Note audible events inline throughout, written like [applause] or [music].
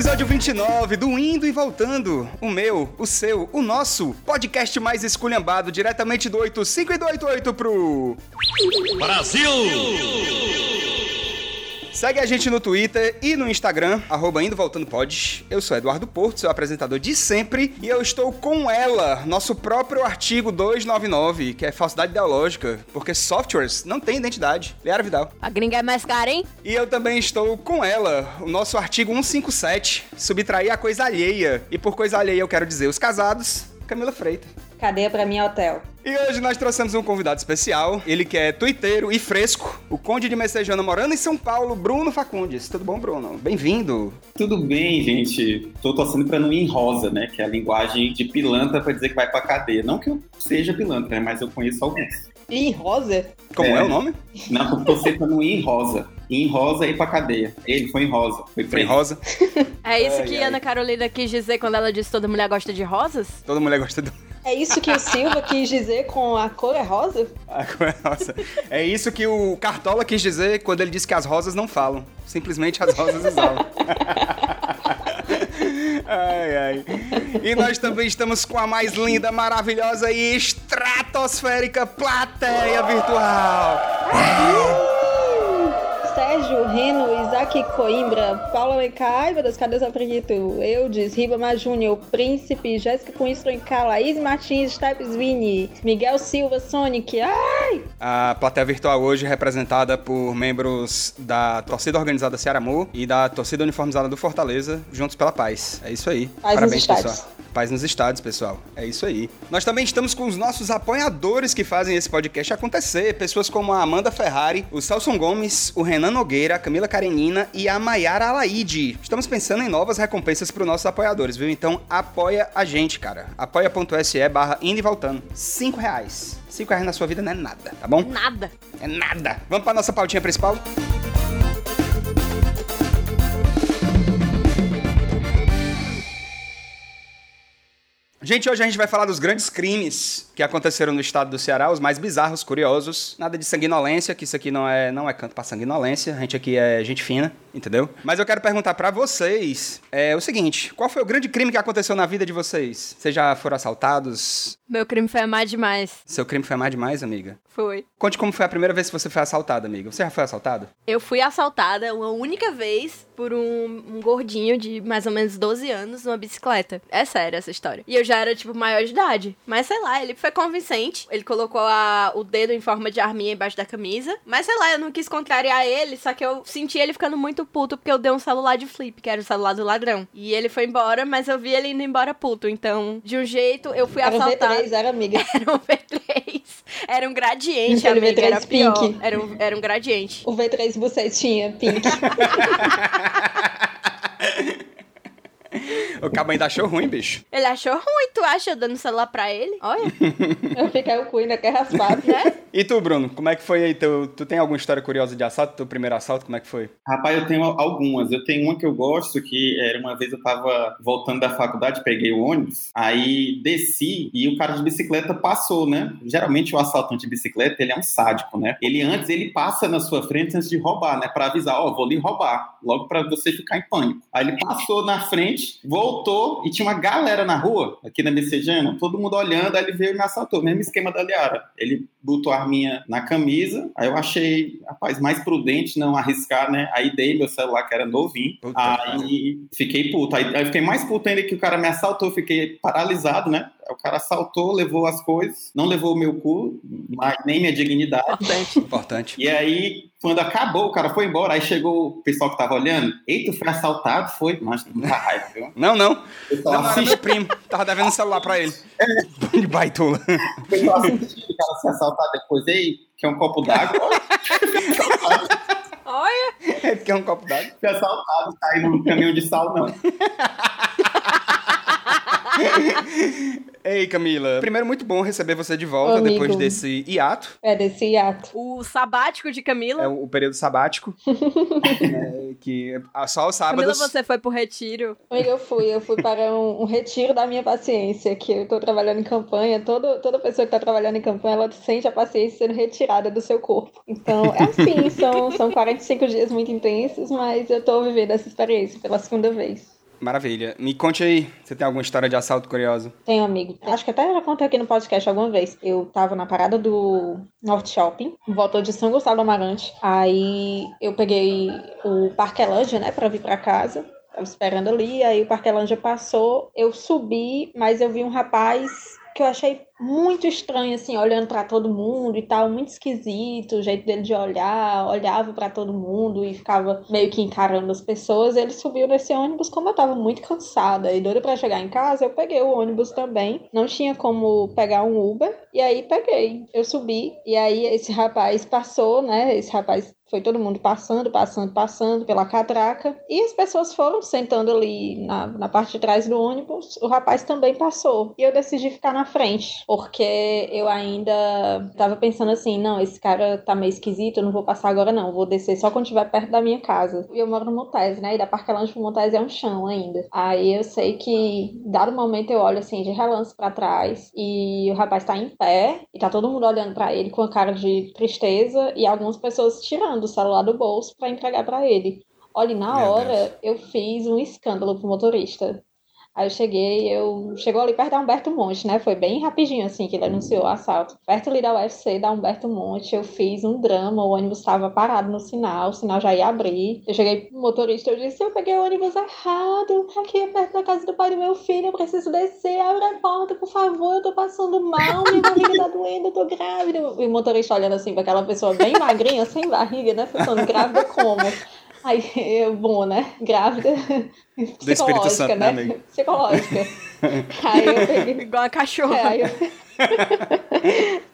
episódio 29 do Indo e Voltando. O meu, o seu, o nosso podcast mais esculhambado diretamente do 85 e do 88 pro. Brasil! Segue a gente no Twitter e no Instagram, arroba Indo Voltando Pod. Eu sou Eduardo Porto, seu apresentador de sempre, e eu estou com ela, nosso próprio artigo 299, que é falsidade ideológica, porque softwares não têm identidade. Leara Vidal. A gringa é mais cara, hein? E eu também estou com ela, o nosso artigo 157, subtrair a coisa alheia. E por coisa alheia eu quero dizer os casados, Camila Freitas. Cadeia pra mim é hotel. E hoje nós trouxemos um convidado especial, ele que é tuiteiro e fresco, o Conde de Messejana morando em São Paulo, Bruno Facundes. Tudo bom, Bruno? Bem-vindo. Tudo bem, gente. Tô torcendo pra não ir em rosa, né? Que é a linguagem de pilantra pra dizer que vai pra cadeia. Não que eu seja pilantra, né? Mas eu conheço alguns. Em rosa? Como é, É. o nome? Não, tô torcendo pra não ir em rosa. Em rosa e pra cadeia. Ele foi em rosa. Foi Foi em rosa. É isso Ai, que ai. Ana Carolina quis dizer quando ela disse toda mulher gosta de rosas? Toda mulher gosta do. É isso que o Silva quis dizer com a cor é rosa? Ah, como é rosa. É isso que o Cartola quis dizer quando ele disse que as rosas não falam. Simplesmente as rosas exalam. [laughs] Ai, ai. E nós também estamos com a mais linda, maravilhosa e estratosférica plateia virtual. Sérgio, Reno, Isaac Coimbra, Paula Alencar, ai meu Deus, cadê os acredito? Eudes, Ribamar Júnior, Príncipe, Jéssica Encar, Laís Martins, Types Vini, Miguel Silva, Sonic, ai! A plateia virtual hoje é representada por membros da torcida organizada Ceará Amor e da torcida uniformizada do Fortaleza, juntos pela paz. É isso aí. Nos Parabéns, pessoal. Paz nos estádios, pessoal. É isso aí. Nós também estamos com os nossos apoiadores que fazem esse podcast acontecer. Pessoas como a Amanda Ferrari, o Celson Gomes, o Renan Nogueira, a Camila Karenina e a Maiara Alaide. Estamos pensando em novas recompensas para os nossos apoiadores, viu? Então apoia a gente, cara. apoia.se barra indo e voltando. Cinco reais. Cinco reais na sua vida não é nada, tá bom? Nada. É nada. Vamos pra nossa pautinha principal? Gente, hoje a gente vai falar dos grandes crimes que aconteceram no estado do Ceará, os mais bizarros, curiosos. Nada de sanguinolência, que isso aqui não é, não é canto pra sanguinolência. A gente aqui é gente fina, entendeu? Mas eu quero perguntar pra vocês é, o seguinte: qual foi o grande crime que aconteceu na vida de vocês? Vocês já foram assaltados? Meu crime foi amar demais. Seu crime foi mais demais, amiga? Foi. Conte como foi a primeira vez que você foi assaltada, amiga. Você já foi assaltada? Eu fui assaltada uma única vez por um, um gordinho de mais ou menos 12 anos numa bicicleta. É sério essa história. E eu já era, tipo, maior de idade. Mas sei lá, ele foi convincente. Ele colocou a- o dedo em forma de arminha embaixo da camisa. Mas sei lá, eu não quis contrariar ele, só que eu senti ele ficando muito puto porque eu dei um celular de flip, que era o celular do ladrão. E ele foi embora, mas eu vi ele indo embora puto. Então, de um jeito, eu fui assaltada. V3, era amiga. [laughs] Era um V3. Era um gradiente, Era o amiga. Era V3 pior. pink. Era um, era um gradiente. O V3 bucetinha, pink. [laughs] O cabo ainda achou ruim, bicho. Ele achou ruim, tu acha? Eu dando o celular pra ele? Olha, [laughs] eu fiquei o cu ainda que é raspado. né? E tu, Bruno, como é que foi aí? Teu, tu tem alguma história curiosa de assalto? Teu primeiro assalto, como é que foi? Rapaz, eu tenho algumas. Eu tenho uma que eu gosto, que era uma vez eu tava voltando da faculdade, peguei o ônibus, aí desci e o cara de bicicleta passou, né? Geralmente o assaltante de bicicleta, ele é um sádico, né? Ele antes, ele passa na sua frente antes de roubar, né? Pra avisar, ó, vou lhe roubar, logo pra você ficar em pânico. Aí ele passou na frente, voltou e tinha uma galera na rua, aqui na Messejana, todo mundo olhando, aí ele veio e me assaltou, mesmo esquema da Liara. Ele botou a arminha na camisa, aí eu achei, rapaz, mais prudente não arriscar, né? Aí dei meu celular, que era novinho, Puta aí fiquei puto. Aí, aí fiquei mais puto ainda que o cara me assaltou, fiquei paralisado, né? O cara assaltou, levou as coisas, não levou o meu cu, mas nem minha dignidade. Importante. Importante. E aí, quando acabou, o cara foi embora, aí chegou o pessoal que tava olhando, eita, foi assaltado? Foi, mas muita raiva, viu? Não, não. O pessoal Não, assiste, meu primo. Tava devendo um celular pra ele. De baitola. o pessoal assistindo o cara ser assaltado depois, ei, quer um copo d'água? [laughs] Olha, Olha, É porque é um copo d'água. Fui assaltado, caí no caminhão de sal, não. [laughs] [laughs] Ei, Camila. Primeiro, muito bom receber você de volta amigo. depois desse hiato. É desse hiato. o sabático de Camila. É o, período sabático. né, [laughs] que é só os Camila, sábados. você foi pro retiro. Eu fui, eu fui para um, um retiro da minha paciência, que eu tô trabalhando em campanha, todo, toda pessoa que tá trabalhando em campanha, ela sente a paciência sendo retirada do seu corpo. Então, é assim, [laughs] são, são 45 dias muito intensos, mas eu tô vivendo essa experiência pela segunda vez. Maravilha. Me conte aí, você tem alguma história de assalto curiosa? Tenho, amigo. Acho que até já contei aqui no podcast alguma vez. Eu tava na parada do North Shopping, voltou de São Gustavo do Amarante. Aí eu peguei o Parquelândia, né, pra vir pra casa. Tava esperando ali, aí o Parquelândia passou. Eu subi, mas eu vi um rapaz que eu achei muito estranho, assim, olhando para todo mundo e tal, muito esquisito, o jeito dele de olhar, olhava para todo mundo e ficava meio que encarando as pessoas. Ele subiu nesse ônibus, como eu tava muito cansada e doida para chegar em casa, eu peguei o ônibus também. Não tinha como pegar um Uber, e aí peguei. Eu subi, e aí esse rapaz passou, né? Esse rapaz foi todo mundo passando, passando, passando pela catraca. E as pessoas foram sentando ali na, na parte de trás do ônibus. O rapaz também passou. E eu decidi ficar na frente porque eu ainda tava pensando assim, não, esse cara tá meio esquisito, eu não vou passar agora não, vou descer só quando estiver perto da minha casa. E eu moro no Montese, né? E da Parquelândia pro Montese é um chão ainda. Aí eu sei que, dado momento, eu olho assim de relance para trás e o rapaz tá em pé e tá todo mundo olhando para ele com a cara de tristeza e algumas pessoas tirando o celular do bolso para entregar para ele. Olha, na Meu hora Deus. eu fiz um escândalo pro motorista. Aí eu cheguei, eu chegou ali perto da Humberto Monte, né? Foi bem rapidinho assim que ele anunciou o assalto. Perto ali da UFC, da Humberto Monte, eu fiz um drama, o ônibus estava parado no sinal, o sinal já ia abrir. Eu cheguei pro motorista, eu disse, eu peguei o ônibus errado, aqui é perto da casa do pai do meu filho, eu preciso descer, abre a porta, por favor, eu tô passando mal, minha barriga tá doendo, eu tô grávida. E o motorista olhando assim pra aquela pessoa bem magrinha, sem barriga, né? Pensando, grávida como? Aí, eu, bom, né? Grávida. Do Espírito Santo, né? né Psicológica. [laughs] Aí eu peguei. Igual a cachorra. É, aí eu...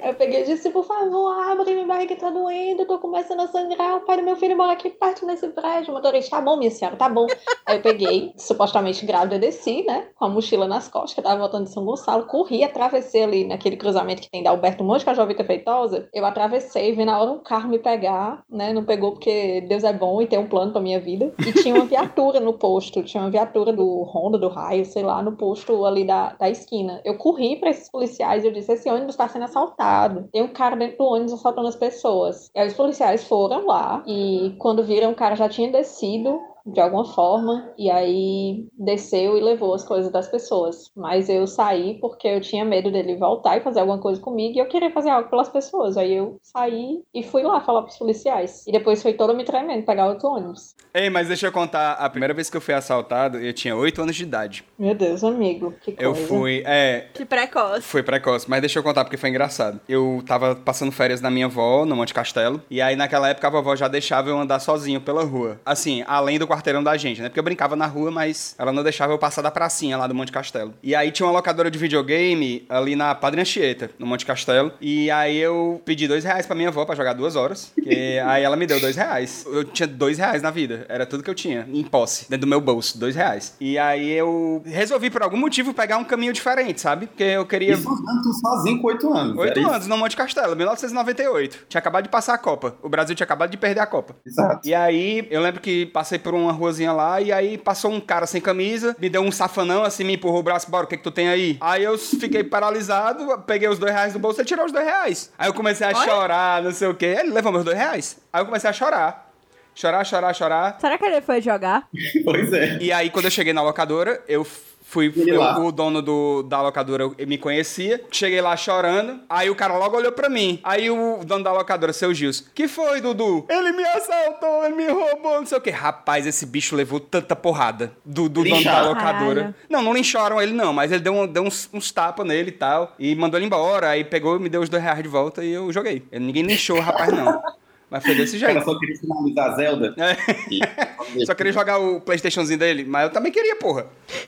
eu peguei e disse, por favor, abre, minha barriga tá doendo, tô começando a sangrar, o pai do meu filho mora aqui perto nesse prédio. O motorista, tá bom, minha senhora, tá bom. Aí eu peguei, supostamente grávida, desci, né, com a mochila nas costas, que eu tava voltando de São Gonçalo, corri, atravessei ali naquele cruzamento que tem da Alberto Monte com a Jovita Feitosa. Eu atravessei, vi na hora um carro me pegar, né, não pegou porque Deus é bom e tem um plano pra minha vida. E tinha uma viatura no posto, tinha uma viatura do Honda, do Raio, sei lá, no posto ali da, da esquina. Eu corri pra esses policiais, eu disse: esse ônibus está sendo assaltado. Tem um cara dentro do ônibus assaltando as pessoas. E aí os policiais foram lá e quando viram, o cara já tinha descido de alguma forma, e aí desceu e levou as coisas das pessoas. Mas eu saí porque eu tinha medo dele voltar e fazer alguma coisa comigo e eu queria fazer algo pelas pessoas. Aí eu saí e fui lá falar pros policiais. E depois foi todo me tremendo pegar outro ônibus. Ei, mas deixa eu contar, a primeira vez que eu fui assaltado, eu tinha 8 anos de idade. Meu Deus, amigo, que coisa. Eu fui, é... Que precoce. Foi precoce, mas deixa eu contar porque foi engraçado. Eu tava passando férias na minha avó, no Monte Castelo, e aí naquela época a vovó já deixava eu andar sozinho pela rua. Assim, além do quarteirão da gente, né? Porque eu brincava na rua, mas ela não deixava eu passar da pracinha lá do Monte Castelo. E aí tinha uma locadora de videogame ali na Padre Anchieta, no Monte Castelo. E aí eu pedi dois reais pra minha avó pra jogar duas horas. Que [laughs] aí ela me deu dois reais. Eu tinha dois reais na vida. Era tudo que eu tinha, em posse, dentro do meu bolso, dois reais. E aí eu resolvi, por algum motivo, pegar um caminho diferente, sabe? Porque eu queria. Isso tu sozinho com oito anos. Oito anos, isso? no Monte Castelo, 1998. Tinha acabado de passar a Copa. O Brasil tinha acabado de perder a Copa. Exato. E aí eu lembro que passei por uma ruazinha lá e aí passou um cara sem camisa, me deu um safanão, assim, me empurrou o braço, bora, o que que tu tem aí? Aí eu fiquei paralisado, peguei os dois reais do bolso e tirou os dois reais. Aí eu comecei a Olha. chorar, não sei o quê. Ele levou meus dois reais. Aí eu comecei a chorar. Chorar, chorar, chorar. Será que ele foi jogar? [laughs] pois é. E aí, quando eu cheguei na locadora, eu Fui, eu, o dono do, da locadora me conhecia. Cheguei lá chorando. Aí o cara logo olhou pra mim. Aí o dono da locadora, seu Gilson, que foi, Dudu? Ele me assaltou, ele me roubou, não sei o que. Rapaz, esse bicho levou tanta porrada do, do dono da locadora. Caralho. Não, não lincharam ele, não, mas ele deu, um, deu uns, uns tapas nele e tal. E mandou ele embora. Aí pegou e me deu os dois reais de volta e eu joguei. Ninguém linchou o rapaz, não. [laughs] Mas foi desse jeito. Ela só queria finalizar Zelda. É. E... [laughs] só queria jogar o Playstationzinho dele. Mas eu também queria, porra.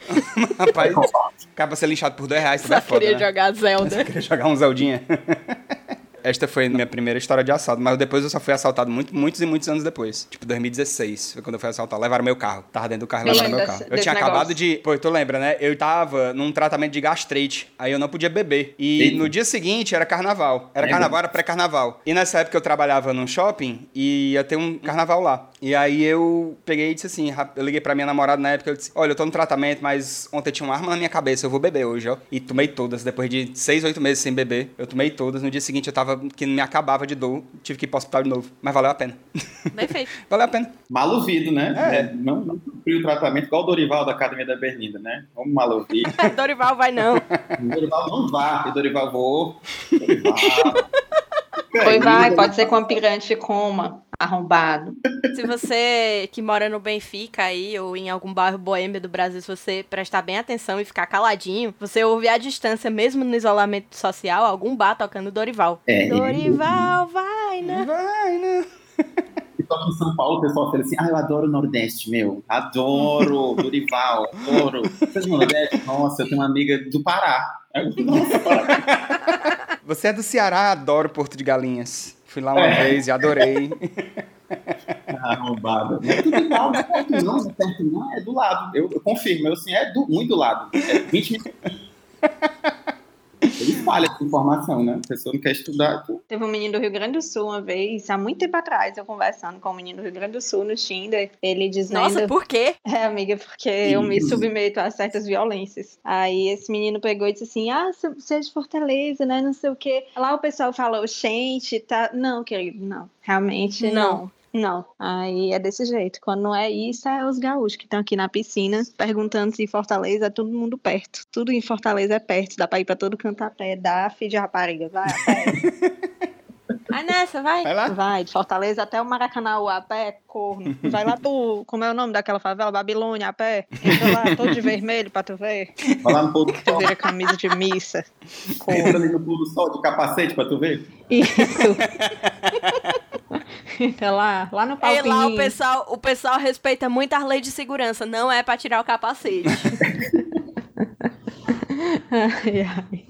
[laughs] Rapaz, acaba ser lixado por dois reais. Só é foda, queria né? jogar Zelda. Só queria jogar um Zeldinha. [laughs] Esta foi a minha primeira história de assalto, mas depois eu só fui assaltado muito, muitos e muitos anos depois. Tipo, 2016 foi quando eu fui assaltado. Levaram meu carro. Tava dentro do carro e levaram meu carro. Eu tinha negócio. acabado de. Pô, tu lembra, né? Eu tava num tratamento de gastrite. Aí eu não podia beber. E Eita. no dia seguinte era carnaval. Era é carnaval, era pré-carnaval. E nessa época eu trabalhava num shopping e ia ter um carnaval lá. E aí eu peguei e disse assim: eu liguei pra minha namorada na época. Eu disse: Olha, eu tô no tratamento, mas ontem tinha uma arma na minha cabeça. Eu vou beber hoje, ó. E tomei todas. Depois de seis, oito meses sem beber, eu tomei todas. No dia seguinte eu tava tava que me acabava de dor, tive que ir pro hospital de novo, mas valeu a pena. Bem feito. [laughs] valeu a pena. Mal ouvido, né? É. Não, não cumpriu o tratamento igual o Dorival da Academia da Berlinda, né? Vamos mal ouvir. [laughs] Dorival vai não. O Dorival não vá, e Dorival vou. [laughs] Dorival. Foi, vai, pode ser com a pirante coma, arrombado. Se você que mora no Benfica aí, ou em algum bairro boêmio do Brasil, se você prestar bem atenção e ficar caladinho, você ouve à distância, mesmo no isolamento social, algum bar tocando Dorival. É. Dorival, vai, né? Vai, né? E só que em São Paulo o pessoal fala assim: ah, eu adoro o Nordeste, meu. Adoro Dorival, adoro. Vocês no Nordeste? Nossa, eu tenho uma amiga do Pará. Nossa, Pará. [laughs] Você é do Ceará, adoro Porto de Galinhas. Fui lá uma É. vez e adorei. [laughs] Arrombada. Não é tudo igual, não é perto não, não é perto não, é do lado. Eu, eu confirmo, eu assim, é do, muito do lado. É 20 minutos. Ele espalha essa informação, né? A pessoa não quer estudar. tu- Teve um menino do Rio Grande do Sul uma vez, há muito tempo atrás, eu conversando com um menino do Rio Grande do Sul no Tinder, ele dizendo... Nossa, por quê? [laughs] É, amiga, porque eu me submeto a certas violências. Aí esse menino pegou e disse assim: Ah, você- é de Fortaleza, né? Não sei o quê. Lá o pessoal fala, gente, tá. Não, querido, não. Realmente não. Não. Aí é desse jeito. Quando não é isso, é os gaúchos que estão aqui na piscina perguntando se Fortaleza é todo mundo perto. Tudo em Fortaleza é perto. Dá pra ir pra todo canto a pé. Dá, filho de rapariga. Vai a pé. [laughs] Vai nessa, vai. Vai lá. Vai, de Fortaleza até o Maracanã a pé, corno. Vai lá tu, como é o nome daquela favela? Babilônia a pé. Entra lá, todo de vermelho pra tu ver. Vai lá no pôr do sol. vira camisa de missa. Entra Corno. ali no pôr do sol de capacete pra tu ver. Isso. Entra [laughs] lá, lá no E lá o pessoal, o pessoal respeita muito as leis de segurança, não é pra tirar o capacete. [laughs] Ai, ai.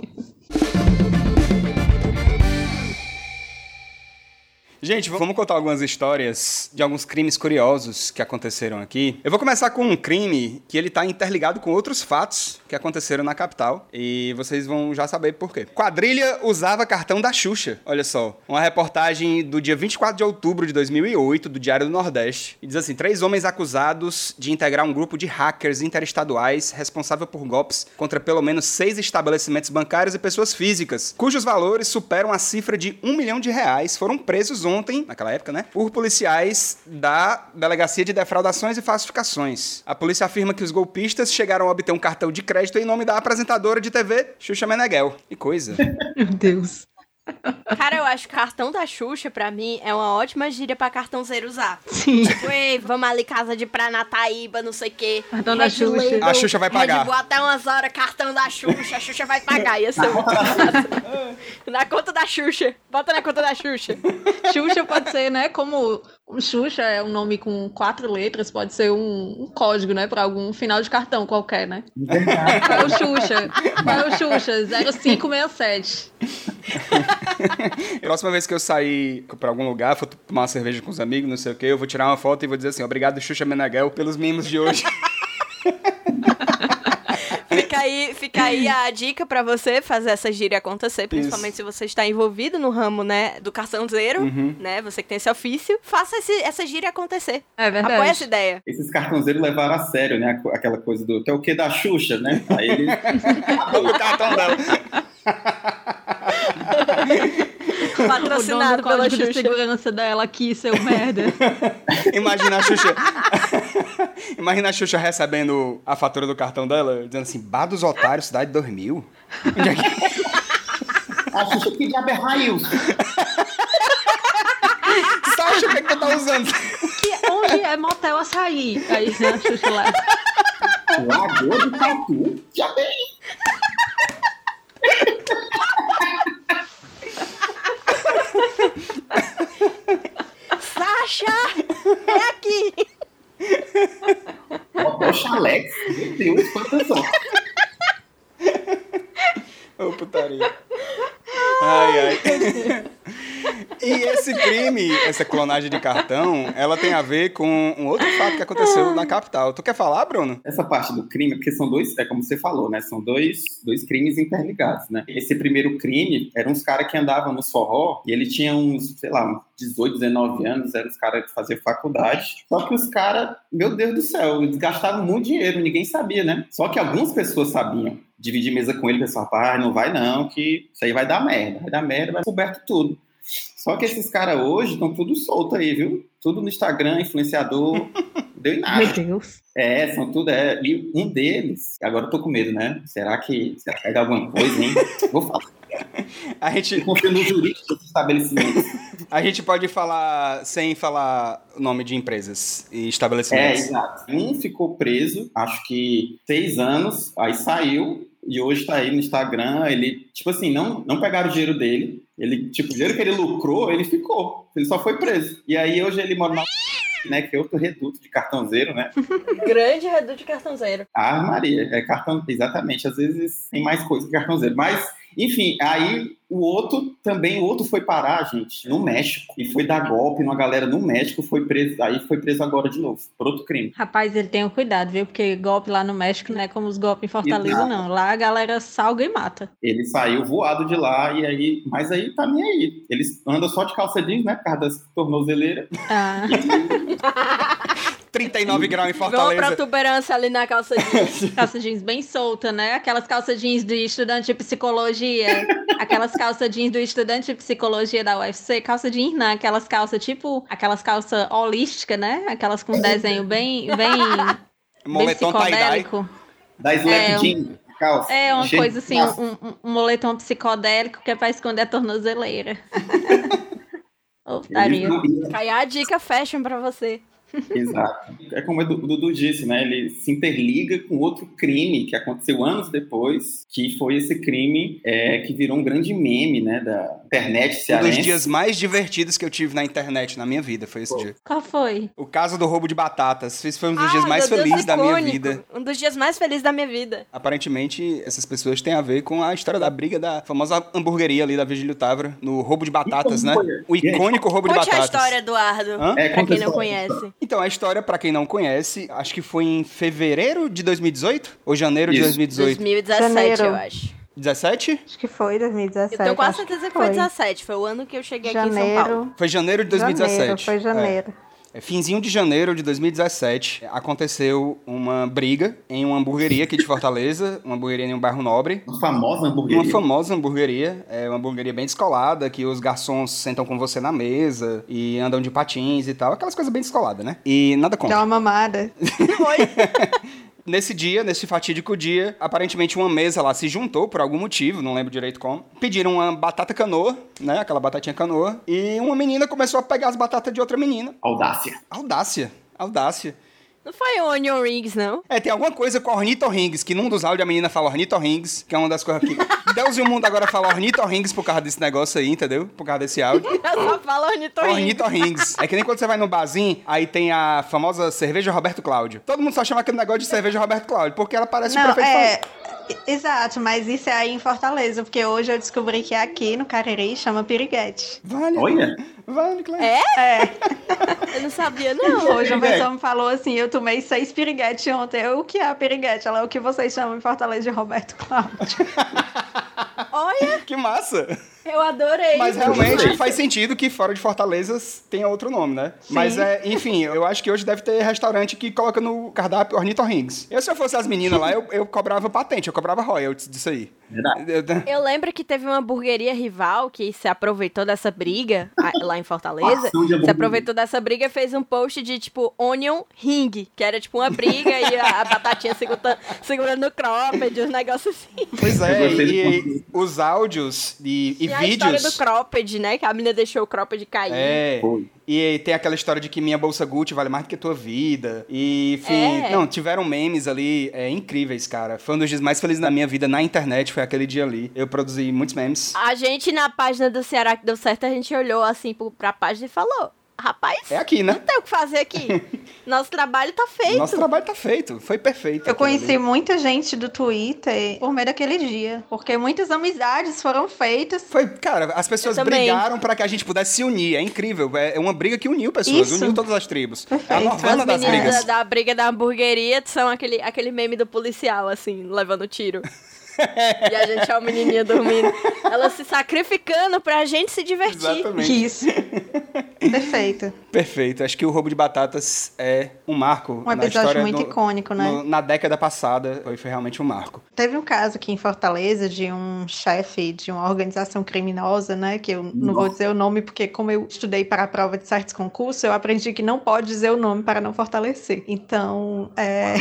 Gente, vamos contar algumas histórias de alguns crimes curiosos que aconteceram aqui. Eu vou começar com um crime que ele tá interligado com outros fatos que aconteceram na capital e vocês vão já saber por quê. Quadrilha usava cartão da Xuxa. Olha só, uma reportagem do dia 24 de outubro de 2008 do Diário do Nordeste. E diz assim: três homens acusados de integrar um grupo de hackers interestaduais responsável por golpes contra pelo menos seis estabelecimentos bancários e pessoas físicas, cujos valores superam a cifra de um milhão de reais, foram presos ontem, naquela época, né, por policiais da Delegacia de Defraudações e Falsificações. A polícia afirma que os golpistas chegaram a obter um cartão de crédito em nome da apresentadora de TV, Xuxa Meneghel. Que coisa. [laughs] Meu Deus. Cara, eu acho que cartão da Xuxa, pra mim, é uma ótima gíria pra cartãozeiro usar. Sim. Tipo, ei, vamos ali, casa de Pranataíba, não sei o quê. Cartão da Xuxa. Label, A Xuxa vai pagar. Bull até umas horas, cartão da Xuxa, a Xuxa vai pagar. Ia ser muito. [laughs] Na conta da Xuxa. Bota na conta da Xuxa. Xuxa pode ser, né? Como Xuxa é um nome com quatro letras, pode ser um, um código, né? Pra algum final de cartão qualquer, né? Qual é o Xuxa? Qual é o Xuxa? 0567. [laughs] Próxima vez que eu sair pra algum lugar, for tomar uma cerveja com os amigos, não sei o quê, eu vou tirar uma foto e vou dizer assim: obrigado, Xuxa Meneghel, pelos mimos de hoje. [laughs] Fica aí, fica aí a dica pra você fazer essa gíria acontecer, principalmente se você está envolvido no ramo, né, do cartãozeiro, Uhum. né, você que tem esse ofício, faça esse- essa gíria acontecer. É Apoia verdade. essa ideia. Esses cartãozeiros levaram a sério, né? Aquela coisa do. Tu é o que da Xuxa, né? Aí ele. O cartão dela. O dono Patrocinado do pela Xuxa. segurança dela aqui, seu merda. [laughs] Imagina a Xuxa. Imagina a Xuxa recebendo a fatura do cartão dela, dizendo assim: Bar dos Otários, cidade 2000. Onde é que. [laughs] A Xuxa, que diabo é Rails? Sasha, o que, é que tu tá usando? Que, onde é motel açaí? Aí, né, a Xuxa lá. Lagoa do Tatu? Já bem. Sasha! É aqui! Botou Chalex. Meu Deus, quanta só. Ô, putaria. Ai, ai. E esse crime crime, essa clonagem de cartão, ela tem a ver com um outro fato que aconteceu na capital. Tu quer falar, Bruno? Essa parte do crime, porque são dois, é como você falou, né? São dois, dois crimes interligados, né? Esse primeiro crime eram uns caras que andavam no forró e ele tinha uns, sei lá, uns 18, 19 anos, eram os caras que faziam faculdade. Só que os caras, meu Deus do céu, eles gastavam muito dinheiro, ninguém sabia, né? Só que algumas pessoas sabiam. Dividir mesa com ele, pessoal, rapaz, não vai não, que isso aí vai dar merda, vai dar merda, vai coberto tudo. Só que esses caras hoje estão tudo solto aí, viu? Tudo no Instagram, influenciador, [laughs] deu em nada. Meu Deus. É, são tudo. É, e um deles, agora eu tô com medo, né? Será que, será que vai dar alguma coisa, hein? [laughs] Vou falar. A gente, Confio no jurídico dos estabelecimentos. [laughs] a gente pode falar sem falar o nome de empresas e É, estabelecimentos. exato. Um ficou preso, acho que seis anos, aí saiu e hoje tá aí no Instagram. Ele, tipo assim, não, não pegaram o dinheiro dele. Ele, tipo, o dinheiro que ele lucrou, ele ficou. Ele só foi preso. E aí hoje ele mora na [laughs] né, que é outro reduto de cartãozeiro, né? Grande reduto de cartãozeiro. Ah, Maria, é cartão, exatamente. Às vezes tem mais coisa que cartãozeiro. Mas, enfim, aí o outro também, o outro foi parar, gente, no México. E foi dar golpe numa galera no México, foi preso, aí foi preso agora de novo, por outro crime. Rapaz, ele tem um cuidado, viu? Porque golpe lá no México não é como os golpes em Fortaleza, Exato. não. Lá a galera salga e mata. Ele saiu voado de lá e aí, mas aí tá nem aí. Eles andam só de calça jeans, né, por causa das tornozeleiras. Ah, [laughs] 39 graus em Igual Fortaleza. protuberância ali na calça jeans. [laughs] calça jeans bem solta, né? Aquelas calças jeans de estudante de psicologia. Aquelas calças jeans do estudante de psicologia da UFC. Calça jeans não, aquelas calças tipo... Aquelas calças holísticas, né? Aquelas com desenho bem... bem bem Moletom tie-dye. psicodélico. Da Slap É, um- Jean, calça. É uma cheio coisa assim, um, um- um moletom psicodélico que é pra esconder a tornozeleira. [laughs] Não- Cai a dica fashion pra você. Exato. É como o Dudu disse, né? Ele se interliga com outro crime que aconteceu anos depois, que foi esse crime é, que virou um grande meme, né? Da internet Um dos cearense. dias mais divertidos que eu tive na internet na minha vida foi esse Pô. dia. Qual foi? O caso do roubo de batatas. Esse foi um dos Ai, dias mais Deus, felizes da minha vida. Um dos dias mais felizes da minha vida. Aparentemente, essas pessoas têm a ver com a história da briga da famosa hamburgueria ali da Vigílio Távora, no roubo de batatas, né? foi? O icônico roubo de Conte a batatas. história, Eduardo. Hã? É, Pra quem não conhece. Então, a história, pra quem não conhece, acho que foi em fevereiro de 2018? Ou janeiro de Isso. 2018? 2017, Janeiro. eu acho. 17? Acho que foi 2017. Eu tenho quase certeza que foi 17. Foi o ano que eu cheguei aqui em São Paulo. Janeiro. Foi janeiro de 2017. Janeiro, foi janeiro. É, finzinho de janeiro de 2017, aconteceu uma briga em uma hamburgueria aqui de Fortaleza, uma hamburgueria em um bairro nobre. Uma famosa hamburgueria. Uma famosa hamburgueria, é uma hamburgueria bem descolada, que os garçons sentam com você na mesa e andam de patins e tal, aquelas coisas bem descoladas, né? E nada Dá contra. uma mamada. [laughs] [laughs] Nesse dia, nesse fatídico dia, aparentemente uma mesa lá se juntou por algum motivo, não lembro direito como. Pediram uma batata canoa, né? Aquela batatinha canoa. E uma menina começou a pegar as batatas de outra menina. Audácia. Audácia. Audácia. Não foi o Onion Rings, não? É, tem alguma coisa com ornitorrinks, que num dos áudios a menina fala ornitorrinks, que é uma das coisas que... [laughs] Deus e o mundo agora fala ornitorrinks por causa desse negócio aí, entendeu? Por causa desse áudio. [laughs] Eu só falo ornitorrinco. Ornitorrinks. É que nem quando você vai no barzinho, aí tem a famosa cerveja Roberto Cláudio. Todo mundo só chama aquele negócio de cerveja Roberto Cláudio, porque ela parece o Não, prefeito é. Exato, mas isso é aí em Fortaleza, porque hoje eu descobri que aqui no Cariri chama piriguete. Vale. Olha. Vale, claro. É? É, [laughs] Eu não sabia, não. hoje a pessoa me falou assim: eu tomei seis piriguetes ontem. Eu, o que é a piriguete? Ela é o que vocês chamam em Fortaleza de Roberto Cláudio. Olha, [laughs] Que massa. Eu adorei. Mas realmente faz sentido que fora de Fortaleza tenha outro nome, né? Mas é, enfim, eu acho que hoje deve ter restaurante que coloca no cardápio ornitorrinks. Eu, se eu fosse as meninas lá, eu, eu cobrava patente, eu cobrava royalties disso aí. Eu- lembro que teve uma hamburgueria rival que se aproveitou dessa briga lá em Fortaleza. Se aproveitou dessa briga e fez um post de tipo Onion Ring, que era tipo uma briga e a, a batatinha segurando, segurando no cropped, uns negócios assim. Pois é, e, ponto. os áudios e, e E a história vídeos. do cropped, né? Que a menina deixou o cropped cair. É. Foi. E tem aquela história de que minha bolsa Gucci vale mais do que tua vida. E, enfim, É. não, tiveram memes ali é, incríveis, cara. Foi um dos dias mais felizes da minha vida na internet, foi aquele dia ali. Eu produzi muitos memes. A gente, na página do Ceará que deu certo, a gente olhou assim pra página e falou: rapaz, É aqui, não né? tem o que fazer aqui. [laughs] Nosso trabalho tá feito. Nosso trabalho tá feito. Foi perfeito. Eu conheci ali. muita gente do Twitter por meio daquele dia, porque muitas amizades foram feitas. Foi, cara, as pessoas brigaram pra que a gente pudesse se unir. É incrível. É uma briga que uniu pessoas, Isso. uniu todas as tribos. É a Perfeito. novela As das meninas brigas. da, da briga da hamburgueria são aquele, aquele meme do policial, assim, levando tiro. [laughs] e a gente é o menininho dormindo. Ela se sacrificando pra gente se divertir. Exatamente. Isso. Perfeito. Perfeito. Acho que o roubo de batatas é um marco. Um na episódio história muito do- icônico, né? no- na década passada, foi, foi realmente um marco. Teve um caso aqui em Fortaleza de um chefe de uma organização criminosa, né? Que eu não vou dizer o nome, porque como eu estudei para a prova de certos concursos, eu aprendi que não pode dizer o nome para não fortalecer. Então, é...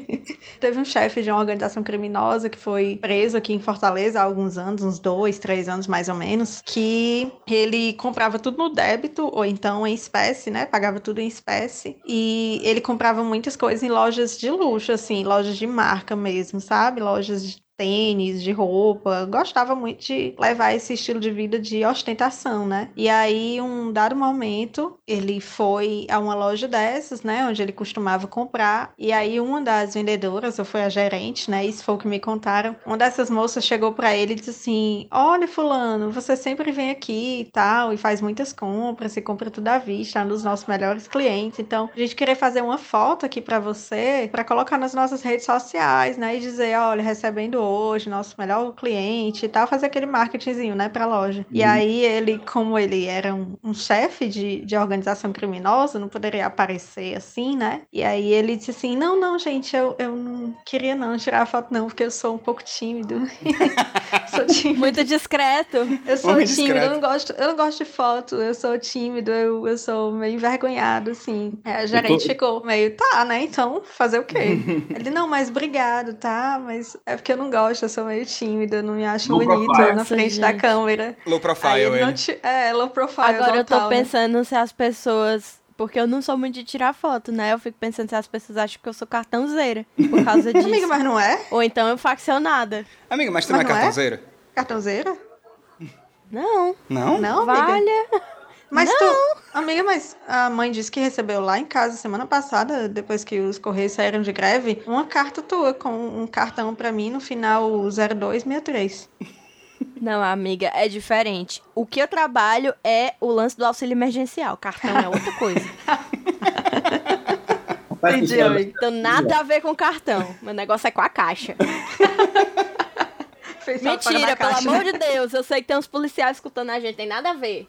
[laughs] teve um chefe de uma organização criminosa que foi preso aqui em Fortaleza há alguns anos, uns dois, três anos mais ou menos, que ele comprava tudo no débito, ou então em espécie, né? Pagava tudo em espécie. E ele comprava muitas coisas em lojas de luxo, assim, lojas de marca mesmo, sabe? Lojas tênis, de roupa. Gostava muito de levar esse estilo de vida de ostentação, né? E aí, um dado momento, ele foi a uma loja dessas, né? Onde ele costumava comprar. E aí, uma das vendedoras, ou foi a gerente, né? Isso foi o que me contaram. Uma dessas moças chegou pra ele e disse assim: Olha, Fulano, você sempre vem aqui e tal, e faz muitas compras, e compra tudo à vista, é um dos nossos melhores clientes. Então, a gente queria fazer uma foto aqui pra você, pra colocar nas nossas redes sociais, né? E dizer: Olha, recebendo hoje, nosso melhor cliente e tal, fazer aquele marketingzinho, né, pra loja. E aí, ele, como ele era um, um chefe de, de organização criminosa, não poderia aparecer assim, né? E aí, ele disse assim: Não, não, gente, eu, eu não queria não tirar a foto, não, porque eu sou um pouco tímido. [laughs] sou tímido. Muito discreto. Eu sou Homem tímido, discreto. eu não gosto, eu não gosto de foto, eu sou tímido, eu, eu sou meio envergonhado, assim. Aí a gerente ficou meio, tá, né? Então, fazer o quê? [laughs] Ele, não, mas obrigado, tá? Mas é porque eu não gosto, eu sou meio tímido, eu não me acho Low bonito profile. na frente da Gente. câmera. Low profile, ele. te... É, low profile. Agora eu tô total, né? pensando se as pessoas. Porque eu não sou muito de tirar foto, né? Eu fico pensando se as pessoas acham que eu sou cartãozeira por causa [laughs] disso. Amiga, mas não é? Ou então eu faccionada. Amiga, mas tu Mas não é não é? cartãozeira? Cartãozeira? Não. Não? Não, amiga. Valha. Mas tu, amiga, mas a mãe disse que recebeu lá em casa semana passada, depois que os correios saíram de greve, uma carta tua com um cartão pra mim no final 0263. Não, amiga, é diferente. O que eu trabalho é o lance do auxílio emergencial. Cartão é outra coisa. [laughs] Entendi, amiga. Então, nada a ver com cartão. Meu negócio é com a caixa. Mentira, pelo caixa, amor né? de Deus. Eu sei que tem uns policiais escutando a gente, tem nada a ver.